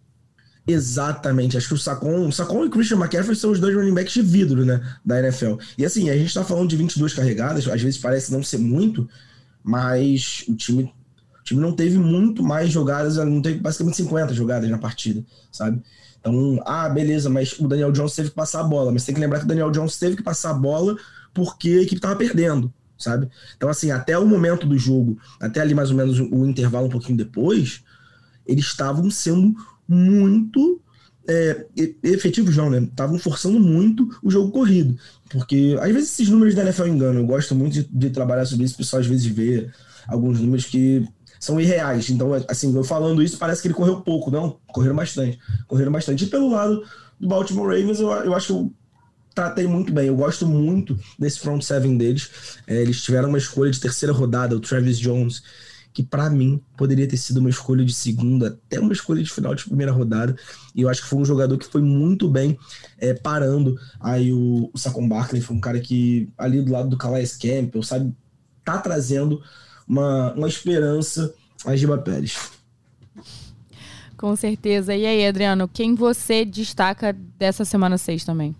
Exatamente. Acho que o Sacon, o Sacon e o Christian McCaffrey são os dois running backs de vidro, né, da NFL. E assim, a gente tá falando de 22 carregadas, às vezes parece não ser muito, mas o time, o time não teve muito mais jogadas, não teve basicamente 50 jogadas na partida, sabe? Então, ah, beleza, mas o Daniel Jones teve que passar a bola, mas tem que lembrar que o Daniel Jones teve que passar a bola porque a equipe tava perdendo, sabe? Então, assim, até o momento do jogo, até ali mais ou menos o intervalo um pouquinho depois, eles estavam sendo muito é, efetivos não, né? Estavam forçando muito o jogo corrido. Porque às vezes esses números da NFL enganam. Eu gosto muito de, de trabalhar sobre isso, o pessoal às vezes vê alguns números que são irreais. Então, assim, eu falando isso, parece que ele correu pouco. Não, correram bastante. Correram bastante. E pelo lado do Baltimore Ravens, eu, eu acho que eu tratei muito bem. Eu gosto muito desse front seven deles. É, eles tiveram uma escolha de terceira rodada, o Travis Jones que para mim poderia ter sido uma escolha de segunda, até uma escolha de final de primeira rodada. E eu acho que foi um jogador que foi muito bem é, parando aí o, o Saquon Barkley. Foi um cara que, ali do lado do Calais Campbell, sabe, tá trazendo uma, uma esperança a Giba Pérez. Com certeza. E aí, Adriano, quem você destaca dessa semana 6 também?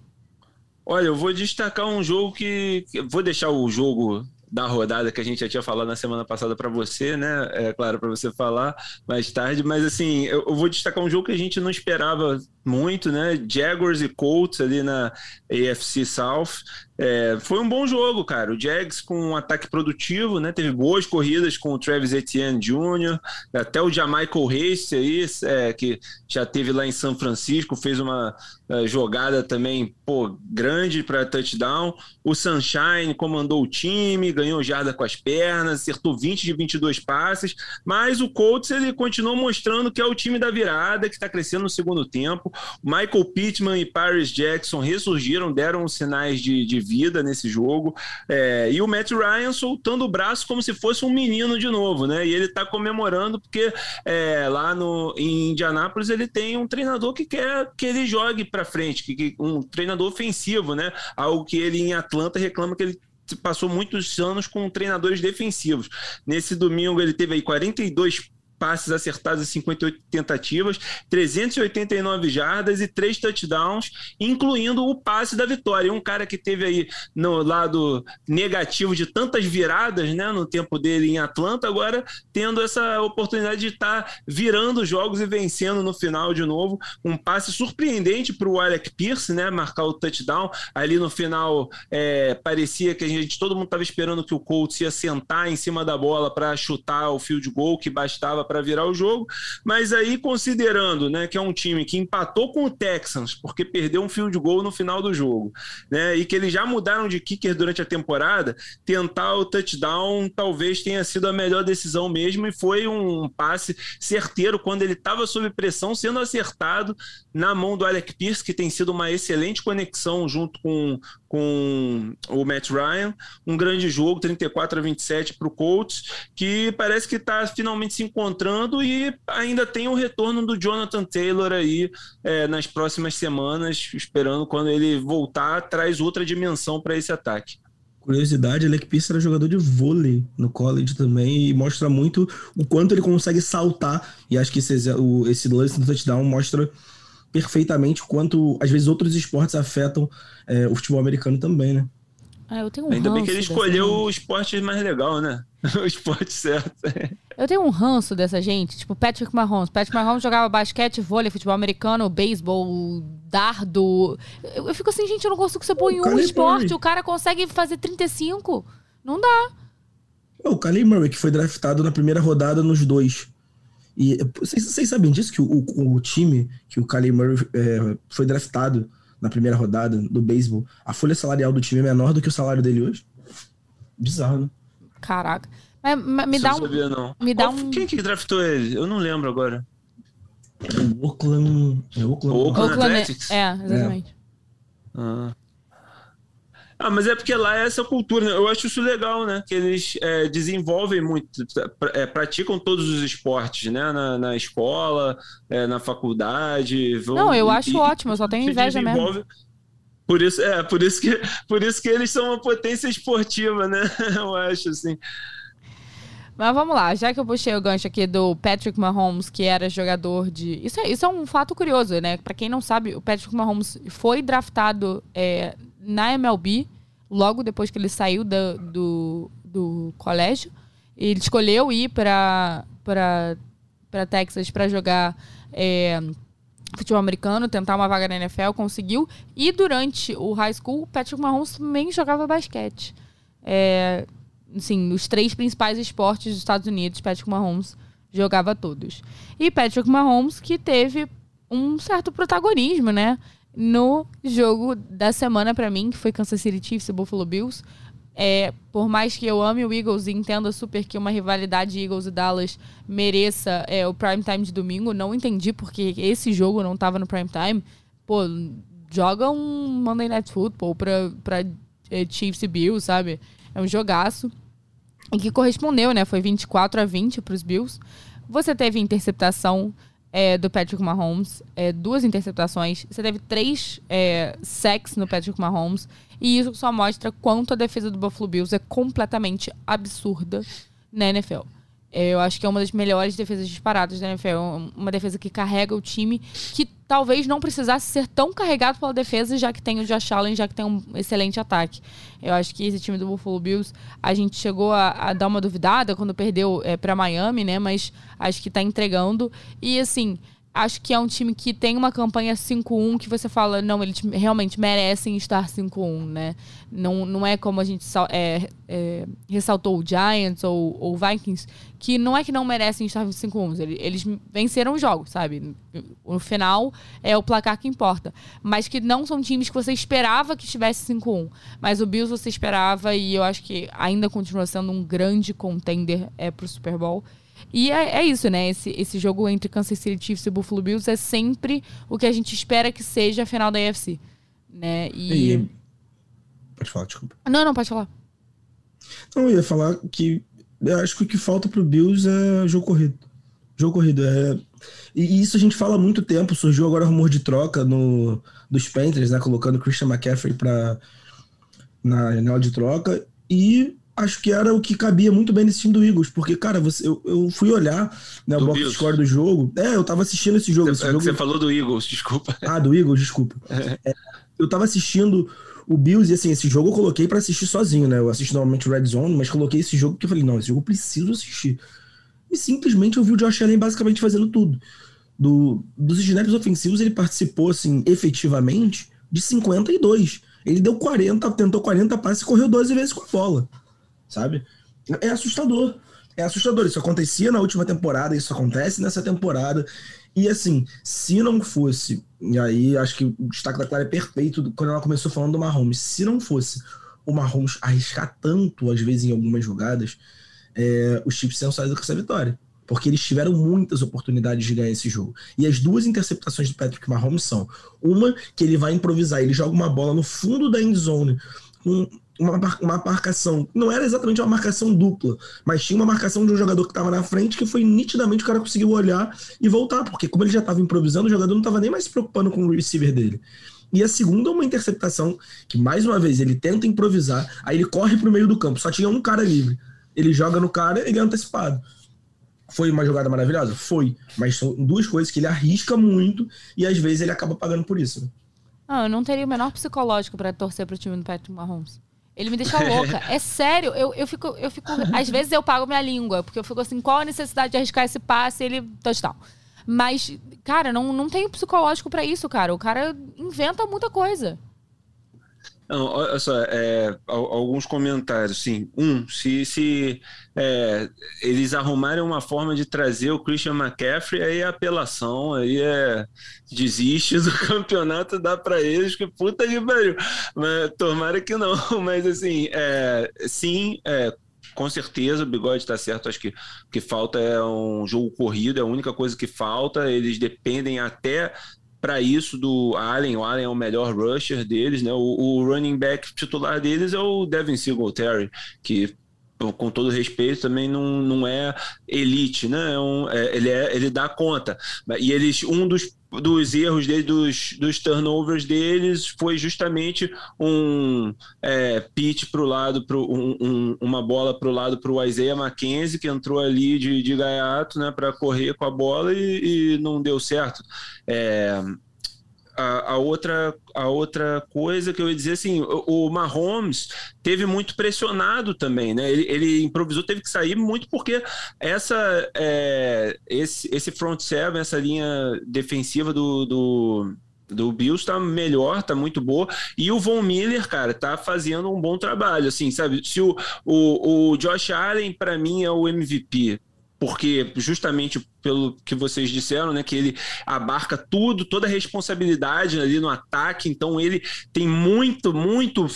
Olha, eu vou destacar um jogo que. Vou deixar o jogo da rodada que a gente já tinha falado na semana passada para você, né? É claro, para você falar mais tarde, mas assim, eu, eu, vou destacar um jogo que a gente não esperava muito, né? Jaguars e Colts ali na AFC South. É, foi um bom jogo, cara. O Jags com um ataque produtivo, né? Teve boas corridas com o Travis Etienne Jr., até o Jamaica Race aí, é, que já teve lá em São Francisco, fez uma é, jogada também, pô, grande para touchdown. O Sunshine comandou o time, ganhou jarda com as pernas, acertou 20 de 22 passes, mas o Colts ele continuou mostrando que é o time da virada, que está crescendo no segundo tempo. Michael Pittman e Paris Jackson ressurgiram, deram sinais de, de vida nesse jogo. É, e o Matt Ryan soltando o braço como se fosse um menino de novo, né? E ele tá comemorando porque é, lá no, em Indianápolis ele tem um treinador que quer que ele jogue para frente, que, que, um treinador ofensivo, né? Algo que ele em Atlanta reclama que ele passou muitos anos com treinadores defensivos. Nesse domingo ele teve aí 42 passes acertados em 58 tentativas, 389 jardas e três touchdowns, incluindo o passe da vitória. Um cara que teve aí no lado negativo de tantas viradas, né, no tempo dele em Atlanta, agora tendo essa oportunidade de estar tá virando jogos e vencendo no final de novo. Um passe surpreendente para o Alec Pierce, né, marcar o touchdown. Ali no final é, parecia que a gente todo mundo estava esperando que o Colts ia sentar em cima da bola para chutar o field goal que bastava para virar o jogo, mas aí considerando, né, que é um time que empatou com o Texans porque perdeu um field goal no final do jogo, né, e que eles já mudaram de kicker durante a temporada, tentar o touchdown talvez tenha sido a melhor decisão mesmo e foi um passe certeiro quando ele estava sob pressão sendo acertado na mão do Alec Pierce, que tem sido uma excelente conexão junto com, com Matt Ryan. Um grande jogo, 34 a 27 para o Colts, que parece que está finalmente se encontrando e ainda tem o retorno do Jonathan Taylor aí é, nas próximas semanas, esperando quando ele voltar, traz outra dimensão para esse ataque. Curiosidade, Alec Pierce era jogador de vôlei no college também e mostra muito o quanto ele consegue saltar. E acho que esse, esse lance do touchdown mostra perfeitamente o quanto, às vezes, outros esportes afetam é, o futebol americano também, né? Ah, eu tenho um Ainda bem que ele escolheu o esporte mais legal, né? o esporte certo. Eu tenho um ranço dessa gente, tipo Patrick Mahomes. Patrick Mahomes jogava basquete, vôlei, futebol americano, beisebol, dardo. Eu, eu fico assim, gente, eu não consigo ser bom em um esporte. Murray. O cara consegue fazer 35. Não dá. O Kyler Murray, que foi draftado na primeira rodada nos dois. E vocês, vocês sabem disso? Que o, o- o time que o Kyler Murray é, foi draftado na primeira rodada do beisebol, a folha salarial do time é menor do que o salário dele hoje? Bizarro, né? Caraca. Mas, mas me Isso dá um. não sabia, não. me dá Qual- um- Quem que draftou ele? Eu não lembro agora. O Oakland. É Oakland. O Oakland Oakland- Athletics? É, exatamente. Ah. Ah, mas é porque lá é essa cultura, né? Eu acho isso legal, né? Que eles é, desenvolvem muito, pra- é, praticam todos os esportes, né? Na, na escola, é, na faculdade. vão- Não, eu acho e- ótimo, eu só tenho inveja mesmo. desenvolve- Por isso, é, por isso que, por isso que eles são uma potência esportiva, né? Eu acho, assim. Mas vamos lá, já que eu puxei o gancho aqui do Patrick Mahomes, que era jogador de. Isso é, isso é um fato curioso, né? Pra quem não sabe, o Patrick Mahomes foi draftado é, na MLB logo depois que ele saiu do, do colégio. Ele escolheu ir pra, pra Texas pra jogar é, futebol americano, tentar uma vaga na NFL, conseguiu. E durante o high school, Patrick Mahomes também jogava basquete. É, assim, os três principais esportes dos Estados Unidos, Patrick Mahomes jogava todos. E Patrick Mahomes que teve um certo protagonismo, né, no jogo da semana pra mim, que foi Kansas City Chiefs e Buffalo Bills. É, por mais que eu ame o Eagles e entenda super que uma rivalidade Eagles e Dallas mereça é, o prime time de domingo, não entendi porque esse jogo não tava no prime time. Pô, joga um Monday Night Football pra, pra é, Chiefs e Bills, sabe? É um jogaço. E que correspondeu, né? Foi 24 a 20 pros Bills. Você teve interceptação é, do Patrick Mahomes, é, duas interceptações. Você teve três é, sacks no Patrick Mahomes. E isso só mostra quanto a defesa do Buffalo Bills é completamente absurda na NFL. É, Eu acho que é uma das melhores defesas disparadas da NFL. Uma defesa que carrega o time, que talvez não precisasse ser tão carregado pela defesa, já que tem o Josh Allen, já que tem um excelente ataque. Eu acho que esse time do Buffalo Bills, a gente chegou a, a dar uma duvidada quando perdeu é, para Miami, né? Mas acho que tá entregando. E assim, acho que é um time que tem uma campanha 5-1 que você fala, não, eles realmente merecem estar 5-1, né? Não, não é como a gente é, é, ressaltou o Giants ou o Vikings, que não é que não merecem estar 5-1, eles, venceram o jogo, sabe? No final é o placar que importa. Mas que não são times que você esperava que estivesse 5-1. Mas o Bills você esperava e eu acho que ainda continua sendo um grande contender é, pro Super Bowl. E é, é isso, né? Esse, esse jogo entre Kansas City Chiefs e Buffalo Bills é sempre o que a gente espera que seja a final da AFC. Né? E... E- Pode falar, desculpa. Não, não, pode falar. Então, eu ia falar que eu acho que o que falta pro Bills é jogo corrido. Jogo corrido é. E isso a gente fala há muito tempo. Surgiu agora rumor de troca no, dos Panthers, né? Colocando Christian McCaffrey pra, na janela de troca. E acho que era o que cabia muito bem nesse time do Eagles. Porque, cara, você, eu, eu fui olhar né, o box Bills. score do jogo. É, eu tava assistindo esse jogo. Você, esse é que jogo você falou do Eagles, desculpa. ah, do Eagles, desculpa. É, eu tava assistindo o Bills e assim, esse jogo eu coloquei pra assistir sozinho, né? Eu assisto normalmente o Red Zone, mas coloquei esse jogo porque eu falei, não, esse jogo eu preciso assistir. E simplesmente eu vi o Josh Allen basicamente fazendo tudo. Do, dos snaps ofensivos, ele participou, assim, efetivamente, de 52. Ele deu 40, tentou 40 passes e correu 12 vezes com a bola. Sabe? É assustador. É assustador. Isso acontecia na última temporada, isso acontece nessa temporada. E assim, se não fosse, e aí acho que o destaque da Clara é perfeito quando ela começou falando do Mahomes. Se não fosse o Mahomes arriscar tanto, às vezes, em algumas jogadas, é, os Chiefs tinham saído com essa vitória. Porque eles tiveram muitas oportunidades de ganhar esse jogo. E as duas interceptações do Patrick Mahomes são: uma, que ele vai improvisar, ele joga uma bola no fundo da end zone, com uma, uma marcação. Não era exatamente uma marcação dupla, mas tinha uma marcação de um jogador que estava na frente que foi nitidamente o cara conseguiu olhar e voltar, porque como ele já estava improvisando, o jogador não estava nem mais se preocupando com o receiver dele. E a segunda é uma interceptação que, mais uma vez, ele tenta improvisar, aí ele corre para o meio do campo, só tinha um cara livre. Ele joga no cara, ele é antecipado. Foi uma jogada maravilhosa? Foi. Mas são duas coisas que ele arrisca muito e às vezes ele acaba pagando por isso. Né? Ah, eu não teria o menor psicológico para torcer pro time do Patrick Mahomes. Ele me deixa louca. É sério, eu, eu fico, eu fico. Às vezes eu pago minha língua, porque eu fico assim, qual a necessidade de arriscar esse passe ele. Touchdown. Mas, cara, não, não tem psicológico para isso, cara. O cara inventa muita coisa. Não, olha só, é, alguns comentários, sim. Um, se, se é, eles arrumarem uma forma de trazer o Christian McCaffrey, aí é apelação, aí é desiste do campeonato, dá para eles, que puta que pariu. Mas, tomara que não, mas assim, é, sim, é, com certeza o Bigode está certo. Acho que o que falta é um jogo corrido, é a única coisa que falta. Eles dependem até para isso do Allen. O Allen é o melhor rusher deles, né? O, o running back titular deles é o Devin Singletary, que com todo respeito, também não, não é elite, né? É um, é, ele, é, ele dá conta. E eles, um dos, dos erros dele, dos, dos turnovers deles, foi justamente um é, pitch para o lado, pro, um, um, uma bola para o lado para o Isaiah McKenzie, que entrou ali de, de gaiato né, para correr com a bola e, e não deu certo. É, a, outra, a outra coisa que eu ia dizer assim, o, o Mahomes teve muito pressionado também, né? Ele, ele improvisou, teve que sair muito porque essa é, esse, esse front seven, essa linha defensiva do, do do Bills tá melhor, tá muito boa. E o Von Miller, cara, tá fazendo um bom trabalho. Assim, sabe? Se o, o, o Josh Allen, para mim, é o MVP porque justamente pelo que vocês disseram, né, que ele abarca tudo, toda a responsabilidade ali no ataque, então ele tem muito, muito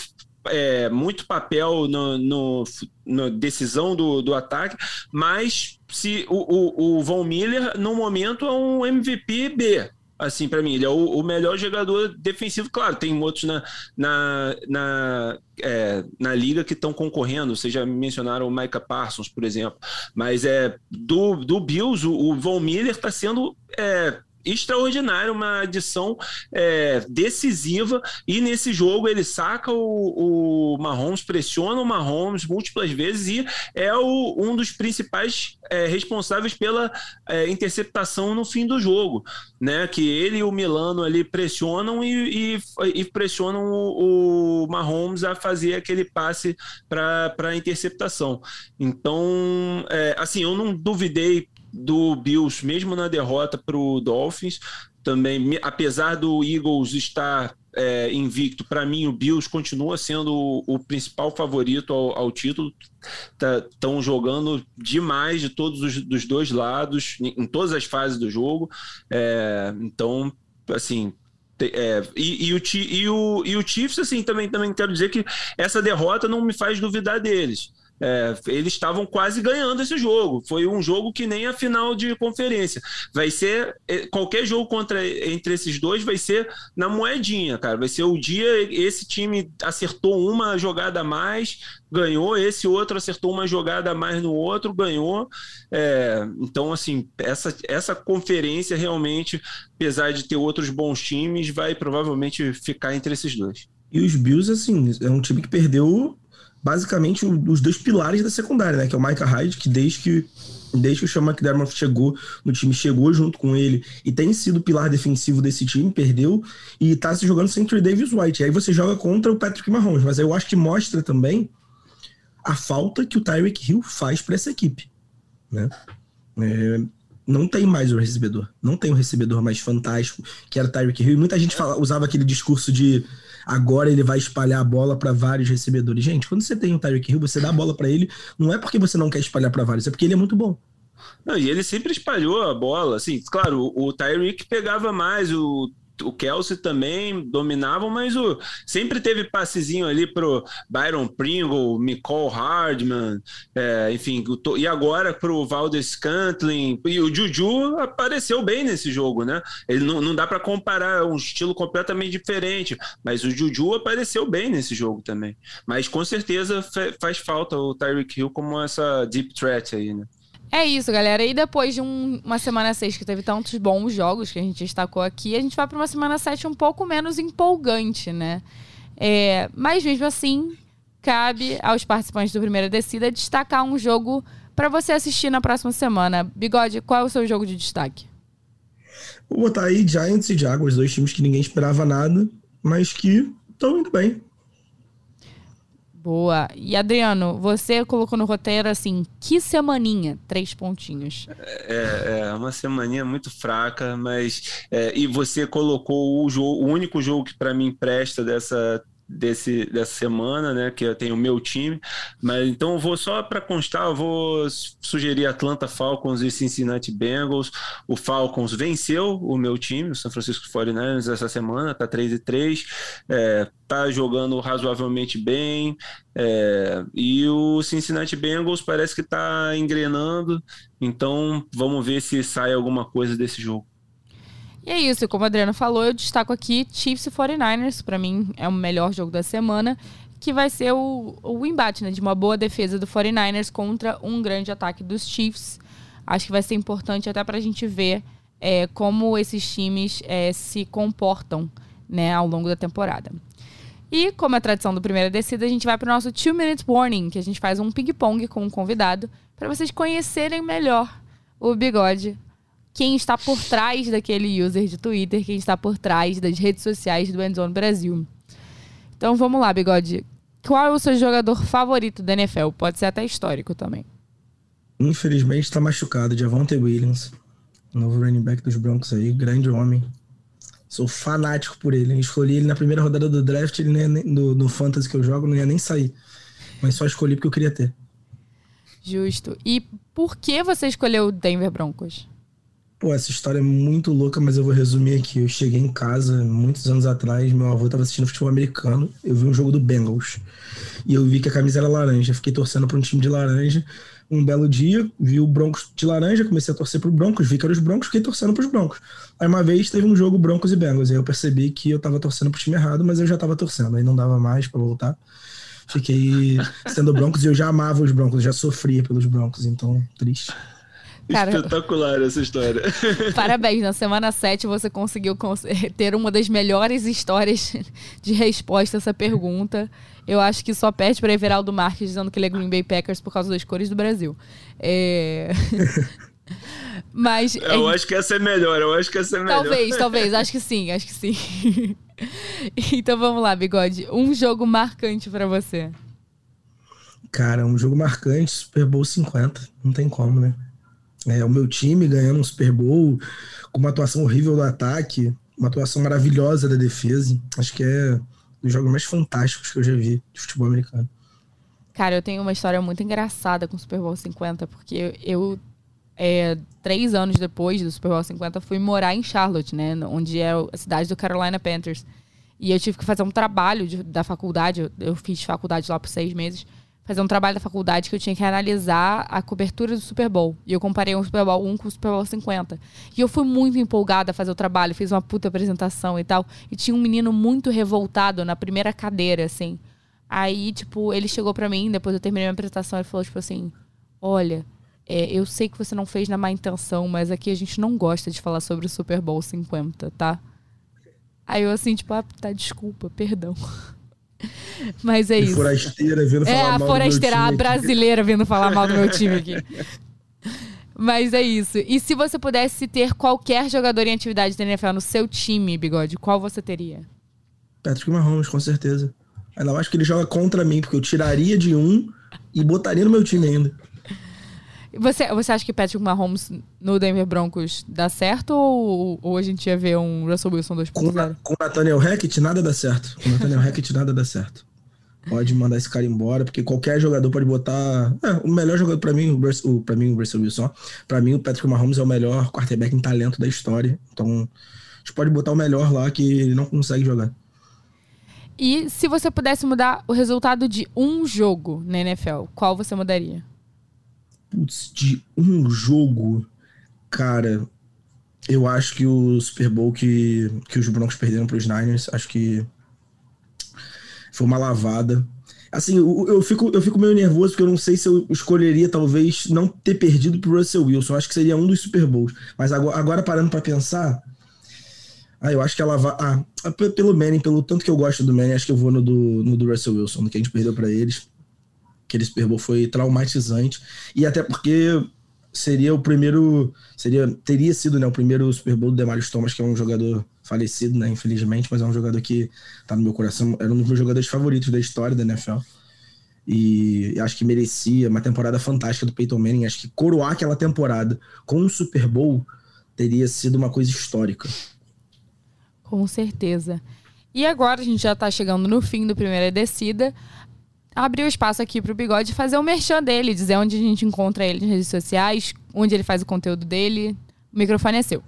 é, muito papel no, no, na decisão do, do ataque, mas se o, o, o Von Miller, no momento, é um MVP B, assim, para mim. Ele é o, o, melhor jogador defensivo, claro. Tem outros na, na, na, é, na liga que estão concorrendo. Vocês já mencionaram o Micah Parsons, por exemplo. Mas é do, do Bills, o, o Von Miller está sendo. É, extraordinário, uma adição é, decisiva. E nesse jogo ele saca o, o Mahomes, pressiona o Mahomes múltiplas vezes e é o, um dos principais é, responsáveis pela é, interceptação no fim do jogo. Né? Que ele e o Milano ali pressionam e, e, e pressionam o, o, Mahomes a fazer aquele passe para a interceptação. Então, é, assim, eu não duvidei do Bills, mesmo na derrota para o Dolphins, também, apesar do Eagles estar é, invicto, para mim o Bills continua sendo o, o principal favorito ao, ao título. Estão tá, jogando demais de todos os dos dois lados, em, em todas as fases do jogo. É, então, assim, é, e, e, o, e, o, e o Chiefs, assim, também, também quero dizer que essa derrota não me faz duvidar deles. É, eles estavam quase ganhando esse jogo. Foi um jogo que nem a final de conferência. Vai ser é, qualquer jogo contra entre esses dois vai ser na moedinha, cara. Vai ser o dia esse time acertou uma jogada a mais, ganhou. Esse outro acertou uma jogada a mais no outro, ganhou. É, então, assim, essa, essa conferência realmente, apesar de ter outros bons times, vai provavelmente ficar entre esses dois. E os Bills, assim, é um time que perdeu basicamente os dois pilares da secundária, né? Que é o Micah Hyde, que desde que desde que o Sean McDermott chegou no time, chegou junto com ele e tem sido o pilar defensivo desse time, perdeu e tá se jogando sem Trey Davis White. Aí você joga contra o Patrick Mahomes, mas eu acho que mostra também a falta que o Tyreek Hill faz para essa equipe, né? É, não tem mais o recebedor, não tem um recebedor mais fantástico que era o Tyreek Hill. E muita gente fala, usava aquele discurso de agora ele vai espalhar a bola para vários recebedores. Gente, quando você tem o Tyreek Hill, você dá a bola para ele, não é porque você não quer espalhar para vários, é porque ele é muito bom. Não, e ele sempre espalhou a bola, assim, claro, o, o Tyreek pegava mais, o o Kelsey também dominavam, mas o, sempre teve passezinho ali pro Byron Pringle, Nicole Hardman, é, enfim, e agora pro Valdez Cantlin, e o Juju apareceu bem nesse jogo, né? Ele não, não dá para comparar, é um estilo completamente diferente, mas o Juju apareceu bem nesse jogo também. Mas com certeza faz falta o Tyreek Hill como essa deep threat aí, né? É isso, galera. E depois de um, uma semana 6 que teve tantos bons jogos que a gente destacou aqui, a gente vai para uma semana 7 um pouco menos empolgante, né? É, mas mesmo assim, cabe aos participantes do Primeira Descida destacar um jogo para você assistir na próxima semana. Bigode, qual é o seu jogo de destaque? Vou botar aí Giants e Jaguars, dois times que ninguém esperava nada, mas que estão indo bem. Boa. E Adriano, você colocou no roteiro assim, que semaninha? Três pontinhos. É, é uma semaninha muito fraca, mas. É, e você colocou o, jogo, o único jogo que para mim presta dessa desse, dessa semana, né? Que eu tenho o meu time. Mas então eu vou só para constar, eu vou sugerir Atlanta Falcons e Cincinnati Bengals. O Falcons venceu o meu time, o San Francisco 49ers, essa semana, tá 3 e 3. É, tá jogando razoavelmente bem. É, e o Cincinnati Bengals parece que tá engrenando. Então vamos ver se sai alguma coisa desse jogo. E é isso, como a Adriana falou, eu destaco aqui Chiefs e 49ers, para mim é o melhor jogo da semana, que vai ser o, o embate, né, de uma boa defesa do 49ers contra um grande ataque dos Chiefs. Acho que vai ser importante até para a gente ver é, como esses times é, se comportam né, ao longo da temporada. E, como é tradição do Primeira Descida, a gente vai para o nosso Two Minute Warning, que a gente faz um ping-pong com um convidado, para vocês conhecerem melhor o bigode quem está por trás daquele user de Twitter, quem está por trás das redes sociais do Endzone Brasil. Então vamos lá, Bigode. Qual é o seu jogador favorito da NFL? Pode ser até histórico também. Infelizmente está machucado, Javonte Williams, novo running back dos Broncos aí, grande homem. Sou fanático por ele. Escolhi ele na primeira rodada do draft, ele nem, no, no Fantasy que eu jogo, não ia nem sair. Mas só escolhi porque eu queria ter. Justo. E por que você escolheu o Denver Broncos? Pô, essa história é muito louca, mas eu vou resumir aqui. Eu cheguei em casa muitos anos atrás, meu avô estava assistindo futebol americano, eu vi um jogo do Bengals. E eu vi que a camisa era laranja, fiquei torcendo para um time de laranja. Um belo dia, vi o Broncos de laranja, comecei a torcer pro Broncos, vi que eram os Broncos, fiquei torcendo pros Broncos. Aí uma vez teve um jogo Broncos e Bengals, aí eu percebi que eu tava torcendo pro time errado, mas eu já tava torcendo, aí não dava mais para voltar. Fiquei sendo Broncos e eu já amava os Broncos, já sofria pelos Broncos, então triste. Cara, Espetacular essa história. Parabéns, na semana 7 você conseguiu ter uma das melhores histórias de resposta a essa pergunta. Eu acho que só perde para Everaldo Marques dizendo que ele é Green Bay Packers por causa das cores do Brasil. É... Mas. Eu é... acho que essa é melhor, eu acho que essa é melhor. Talvez, talvez, acho que sim, acho que sim. então vamos lá, Bigode. Um jogo marcante para você. Cara, um jogo marcante, Super Bowl 50. Não tem como, né? É, o meu time ganhando um Super Bowl, com uma atuação horrível do ataque, uma atuação maravilhosa da defesa. Acho que é um dos jogos mais fantásticos que eu já vi de futebol americano. Cara, eu tenho uma história muito engraçada com o Super Bowl 50, porque eu, é, três anos depois do Super Bowl 50, fui morar em Charlotte, né? Onde é a cidade do Carolina Panthers. E eu tive que fazer um trabalho de, da faculdade, eu, eu fiz faculdade lá por seis meses fazer um trabalho da faculdade que eu tinha que analisar a cobertura do Super Bowl. E eu comparei o Super Bowl 1 com o Super Bowl 50. E eu fui muito empolgada a fazer o trabalho, fiz uma puta apresentação e tal. E tinha um menino muito revoltado na primeira cadeira, assim. Aí, tipo, ele chegou para mim, depois eu terminei a apresentação, ele falou, tipo assim: Olha, é, eu sei que você não fez na má intenção, mas aqui a gente não gosta de falar sobre o Super Bowl 50, tá? Aí eu assim, tipo, ah, tá, desculpa, perdão. Mas é isso. Forasteira vindo é, falar mal a forasteira, a brasileira vindo falar mal do meu time aqui. Mas é isso. E se você pudesse ter qualquer jogador em atividade da NFL no seu time, Bigode, qual você teria? Patrick Mahomes, com certeza. Ainda mais que ele joga contra mim, porque eu tiraria de um e botaria no meu time ainda. Você, você acha que Patrick Mahomes no Denver Broncos dá certo ou, ou a gente ia ver um Russell Wilson 2.0? Com, com Nathaniel Hackett nada dá certo. Com Nathaniel Hackett nada dá certo. Pode mandar esse cara embora, porque qualquer jogador pode botar. É, o melhor jogador para mim, o, para mim, o Russell Wilson. Para mim, o Patrick Mahomes é o melhor quarterback em talento da história. Então, gente pode botar o melhor lá que ele não consegue jogar. E se você pudesse mudar o resultado de um jogo na NFL, qual você mudaria? Putz, de um jogo, cara, eu acho que o Super Bowl que, que os Broncos perderam para os Niners, acho que foi uma lavada. Assim, eu, eu, fico, eu fico meio nervoso porque eu não sei se eu escolheria talvez não ter perdido pro Russell Wilson. Acho que seria um dos Super Bowls. Mas agora, agora parando para pensar, ah, eu acho que ela vai. Ah, pelo Manning, pelo tanto que eu gosto do Manning, acho que eu vou no do, no do Russell Wilson, no que a gente perdeu para eles. Aquele Super Bowl foi traumatizante. E até porque seria o primeiro. Seria, teria sido né, o primeiro Super Bowl do Demarius Thomas, que é um jogador falecido, né, infelizmente, mas é um jogador que tá no meu coração. Era um dos meus jogadores favoritos da história da NFL. E acho que merecia uma temporada fantástica do Peyton Manning. Acho que coroar aquela temporada com um Super Bowl teria sido uma coisa histórica. Com certeza. E agora a gente já está chegando no fim do Primeira Descida abrir o espaço aqui para o Bigode fazer o merchan dele, dizer onde a gente encontra ele nas redes sociais, onde ele faz o conteúdo dele. O microfone é seu.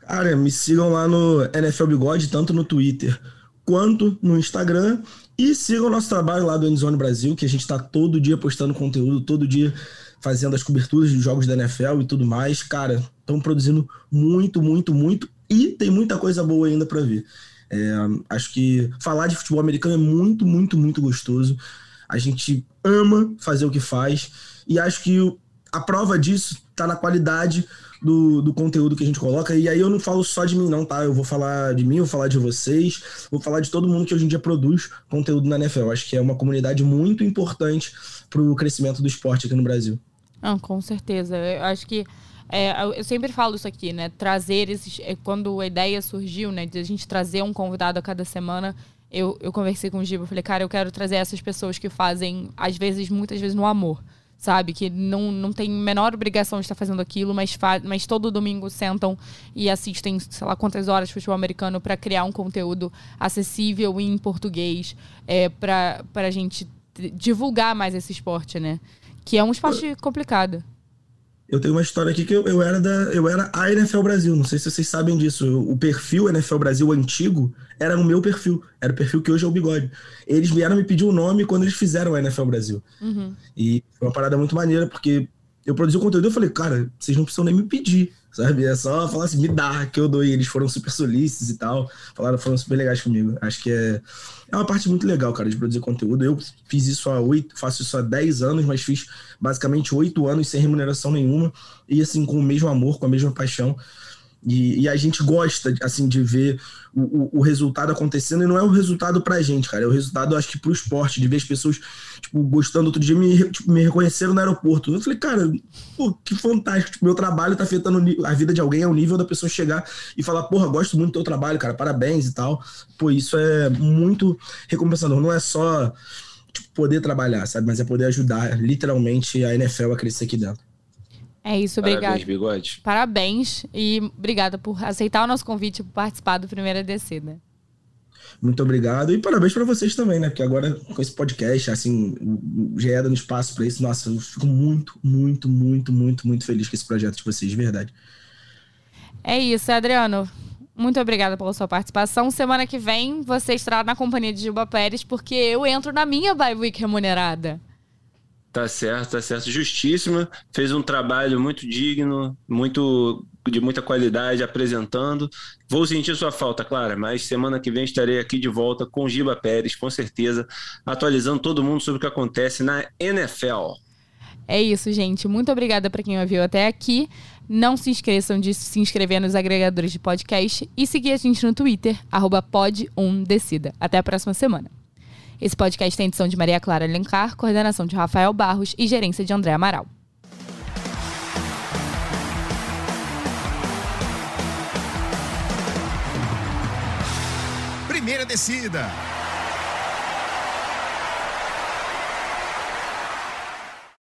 Cara, me sigam lá no NFL Bigode, tanto no Twitter quanto no Instagram. E sigam o nosso trabalho lá do Endzone Brasil, que a gente está todo dia postando conteúdo, todo dia fazendo as coberturas dos jogos da NFL e tudo mais. Cara, estão produzindo muito, muito, muito. E tem muita coisa boa ainda para ver. É, acho que falar de futebol americano é muito, muito, muito gostoso. A gente ama fazer o que faz e acho que a prova disso está na qualidade do, do conteúdo que a gente coloca. E aí eu não falo só de mim, não, tá? Eu vou falar de mim, vou falar de vocês, vou falar de todo mundo que hoje em dia produz conteúdo na NFL. Acho que é uma comunidade muito importante para o crescimento do esporte aqui no Brasil. Ah, com certeza. Eu acho que é, eu sempre falo isso aqui, né? Trazer esses. É, quando a ideia surgiu, né? De a gente trazer um convidado a cada semana, eu, eu conversei com o Giba, falei, cara, eu quero trazer essas pessoas que fazem, às vezes, muitas vezes, no amor. Sabe? Que não, não tem menor obrigação de estar fazendo aquilo, mas, fa mas todo domingo sentam e assistem, sei lá quantas horas de futebol americano para criar um conteúdo acessível em português, é, para a gente divulgar mais esse esporte, né? Que é um esporte complicado. Eu tenho uma história aqui que eu, eu, era da, eu era a NFL Brasil. Não sei se vocês sabem disso. O perfil NFL Brasil antigo era o meu perfil. Era o perfil que hoje é o bigode. Eles vieram me pedir o um nome quando eles fizeram a NFL Brasil. Uhum. E foi uma parada muito maneira, porque eu produzi o conteúdo e eu falei, cara, vocês não precisam nem me pedir, sabe? É só falar assim, me dá, que eu dou. E eles foram super solícitos e tal. Falaram, foram super legais comigo. Acho que é, é uma parte muito legal, cara, de produzir conteúdo. Eu fiz isso há oito, faço isso há dez anos, mas fiz basicamente oito anos sem remuneração nenhuma. E assim, com o mesmo amor, com a mesma paixão. E, e, a gente gosta, assim, de ver o, o, o, resultado acontecendo, e não é o resultado pra gente, cara, é o resultado, acho que, pro esporte, de ver as pessoas, tipo, gostando. Outro dia me, tipo, me reconheceram no aeroporto. Eu falei, cara, pô, que fantástico, tipo, meu trabalho tá afetando a vida de alguém ao nível da pessoa chegar e falar, porra, gosto muito do teu trabalho, cara, parabéns e tal. Pô, isso é muito recompensador, não é só, tipo, poder trabalhar, sabe, mas é poder ajudar, literalmente, a NFL a crescer aqui dentro. É isso, obrigado. Parabéns, Bigode. Parabéns e obrigada por aceitar o nosso convite e participar do Primeira Descida. Muito obrigado e parabéns para vocês também, né? Porque agora com esse podcast, assim, já é dando espaço para isso. Nossa, eu fico muito, muito, muito, muito, muito feliz com esse projeto de vocês, de verdade. É isso, Adriano. Muito obrigada pela sua participação. Semana que vem você estará na companhia de Gilba Pérez, porque eu entro na minha bye week remunerada. Tá certo, tá certo. Justíssima. Fez um trabalho muito digno, muito de muita qualidade apresentando. Vou sentir sua falta, Clara, mas semana que vem estarei aqui de volta com Giba Pérez, com certeza, atualizando todo mundo sobre o que acontece na NFL. É isso, gente. Muito obrigada para quem ouviu até aqui. Não se esqueçam de se inscrever nos agregadores de podcast e seguir a gente no Twitter, pod1decida. Até a próxima semana. Esse podcast tem edição de Maria Clara Alencar, coordenação de Rafael Barros e gerência de André Amaral. Primeira descida.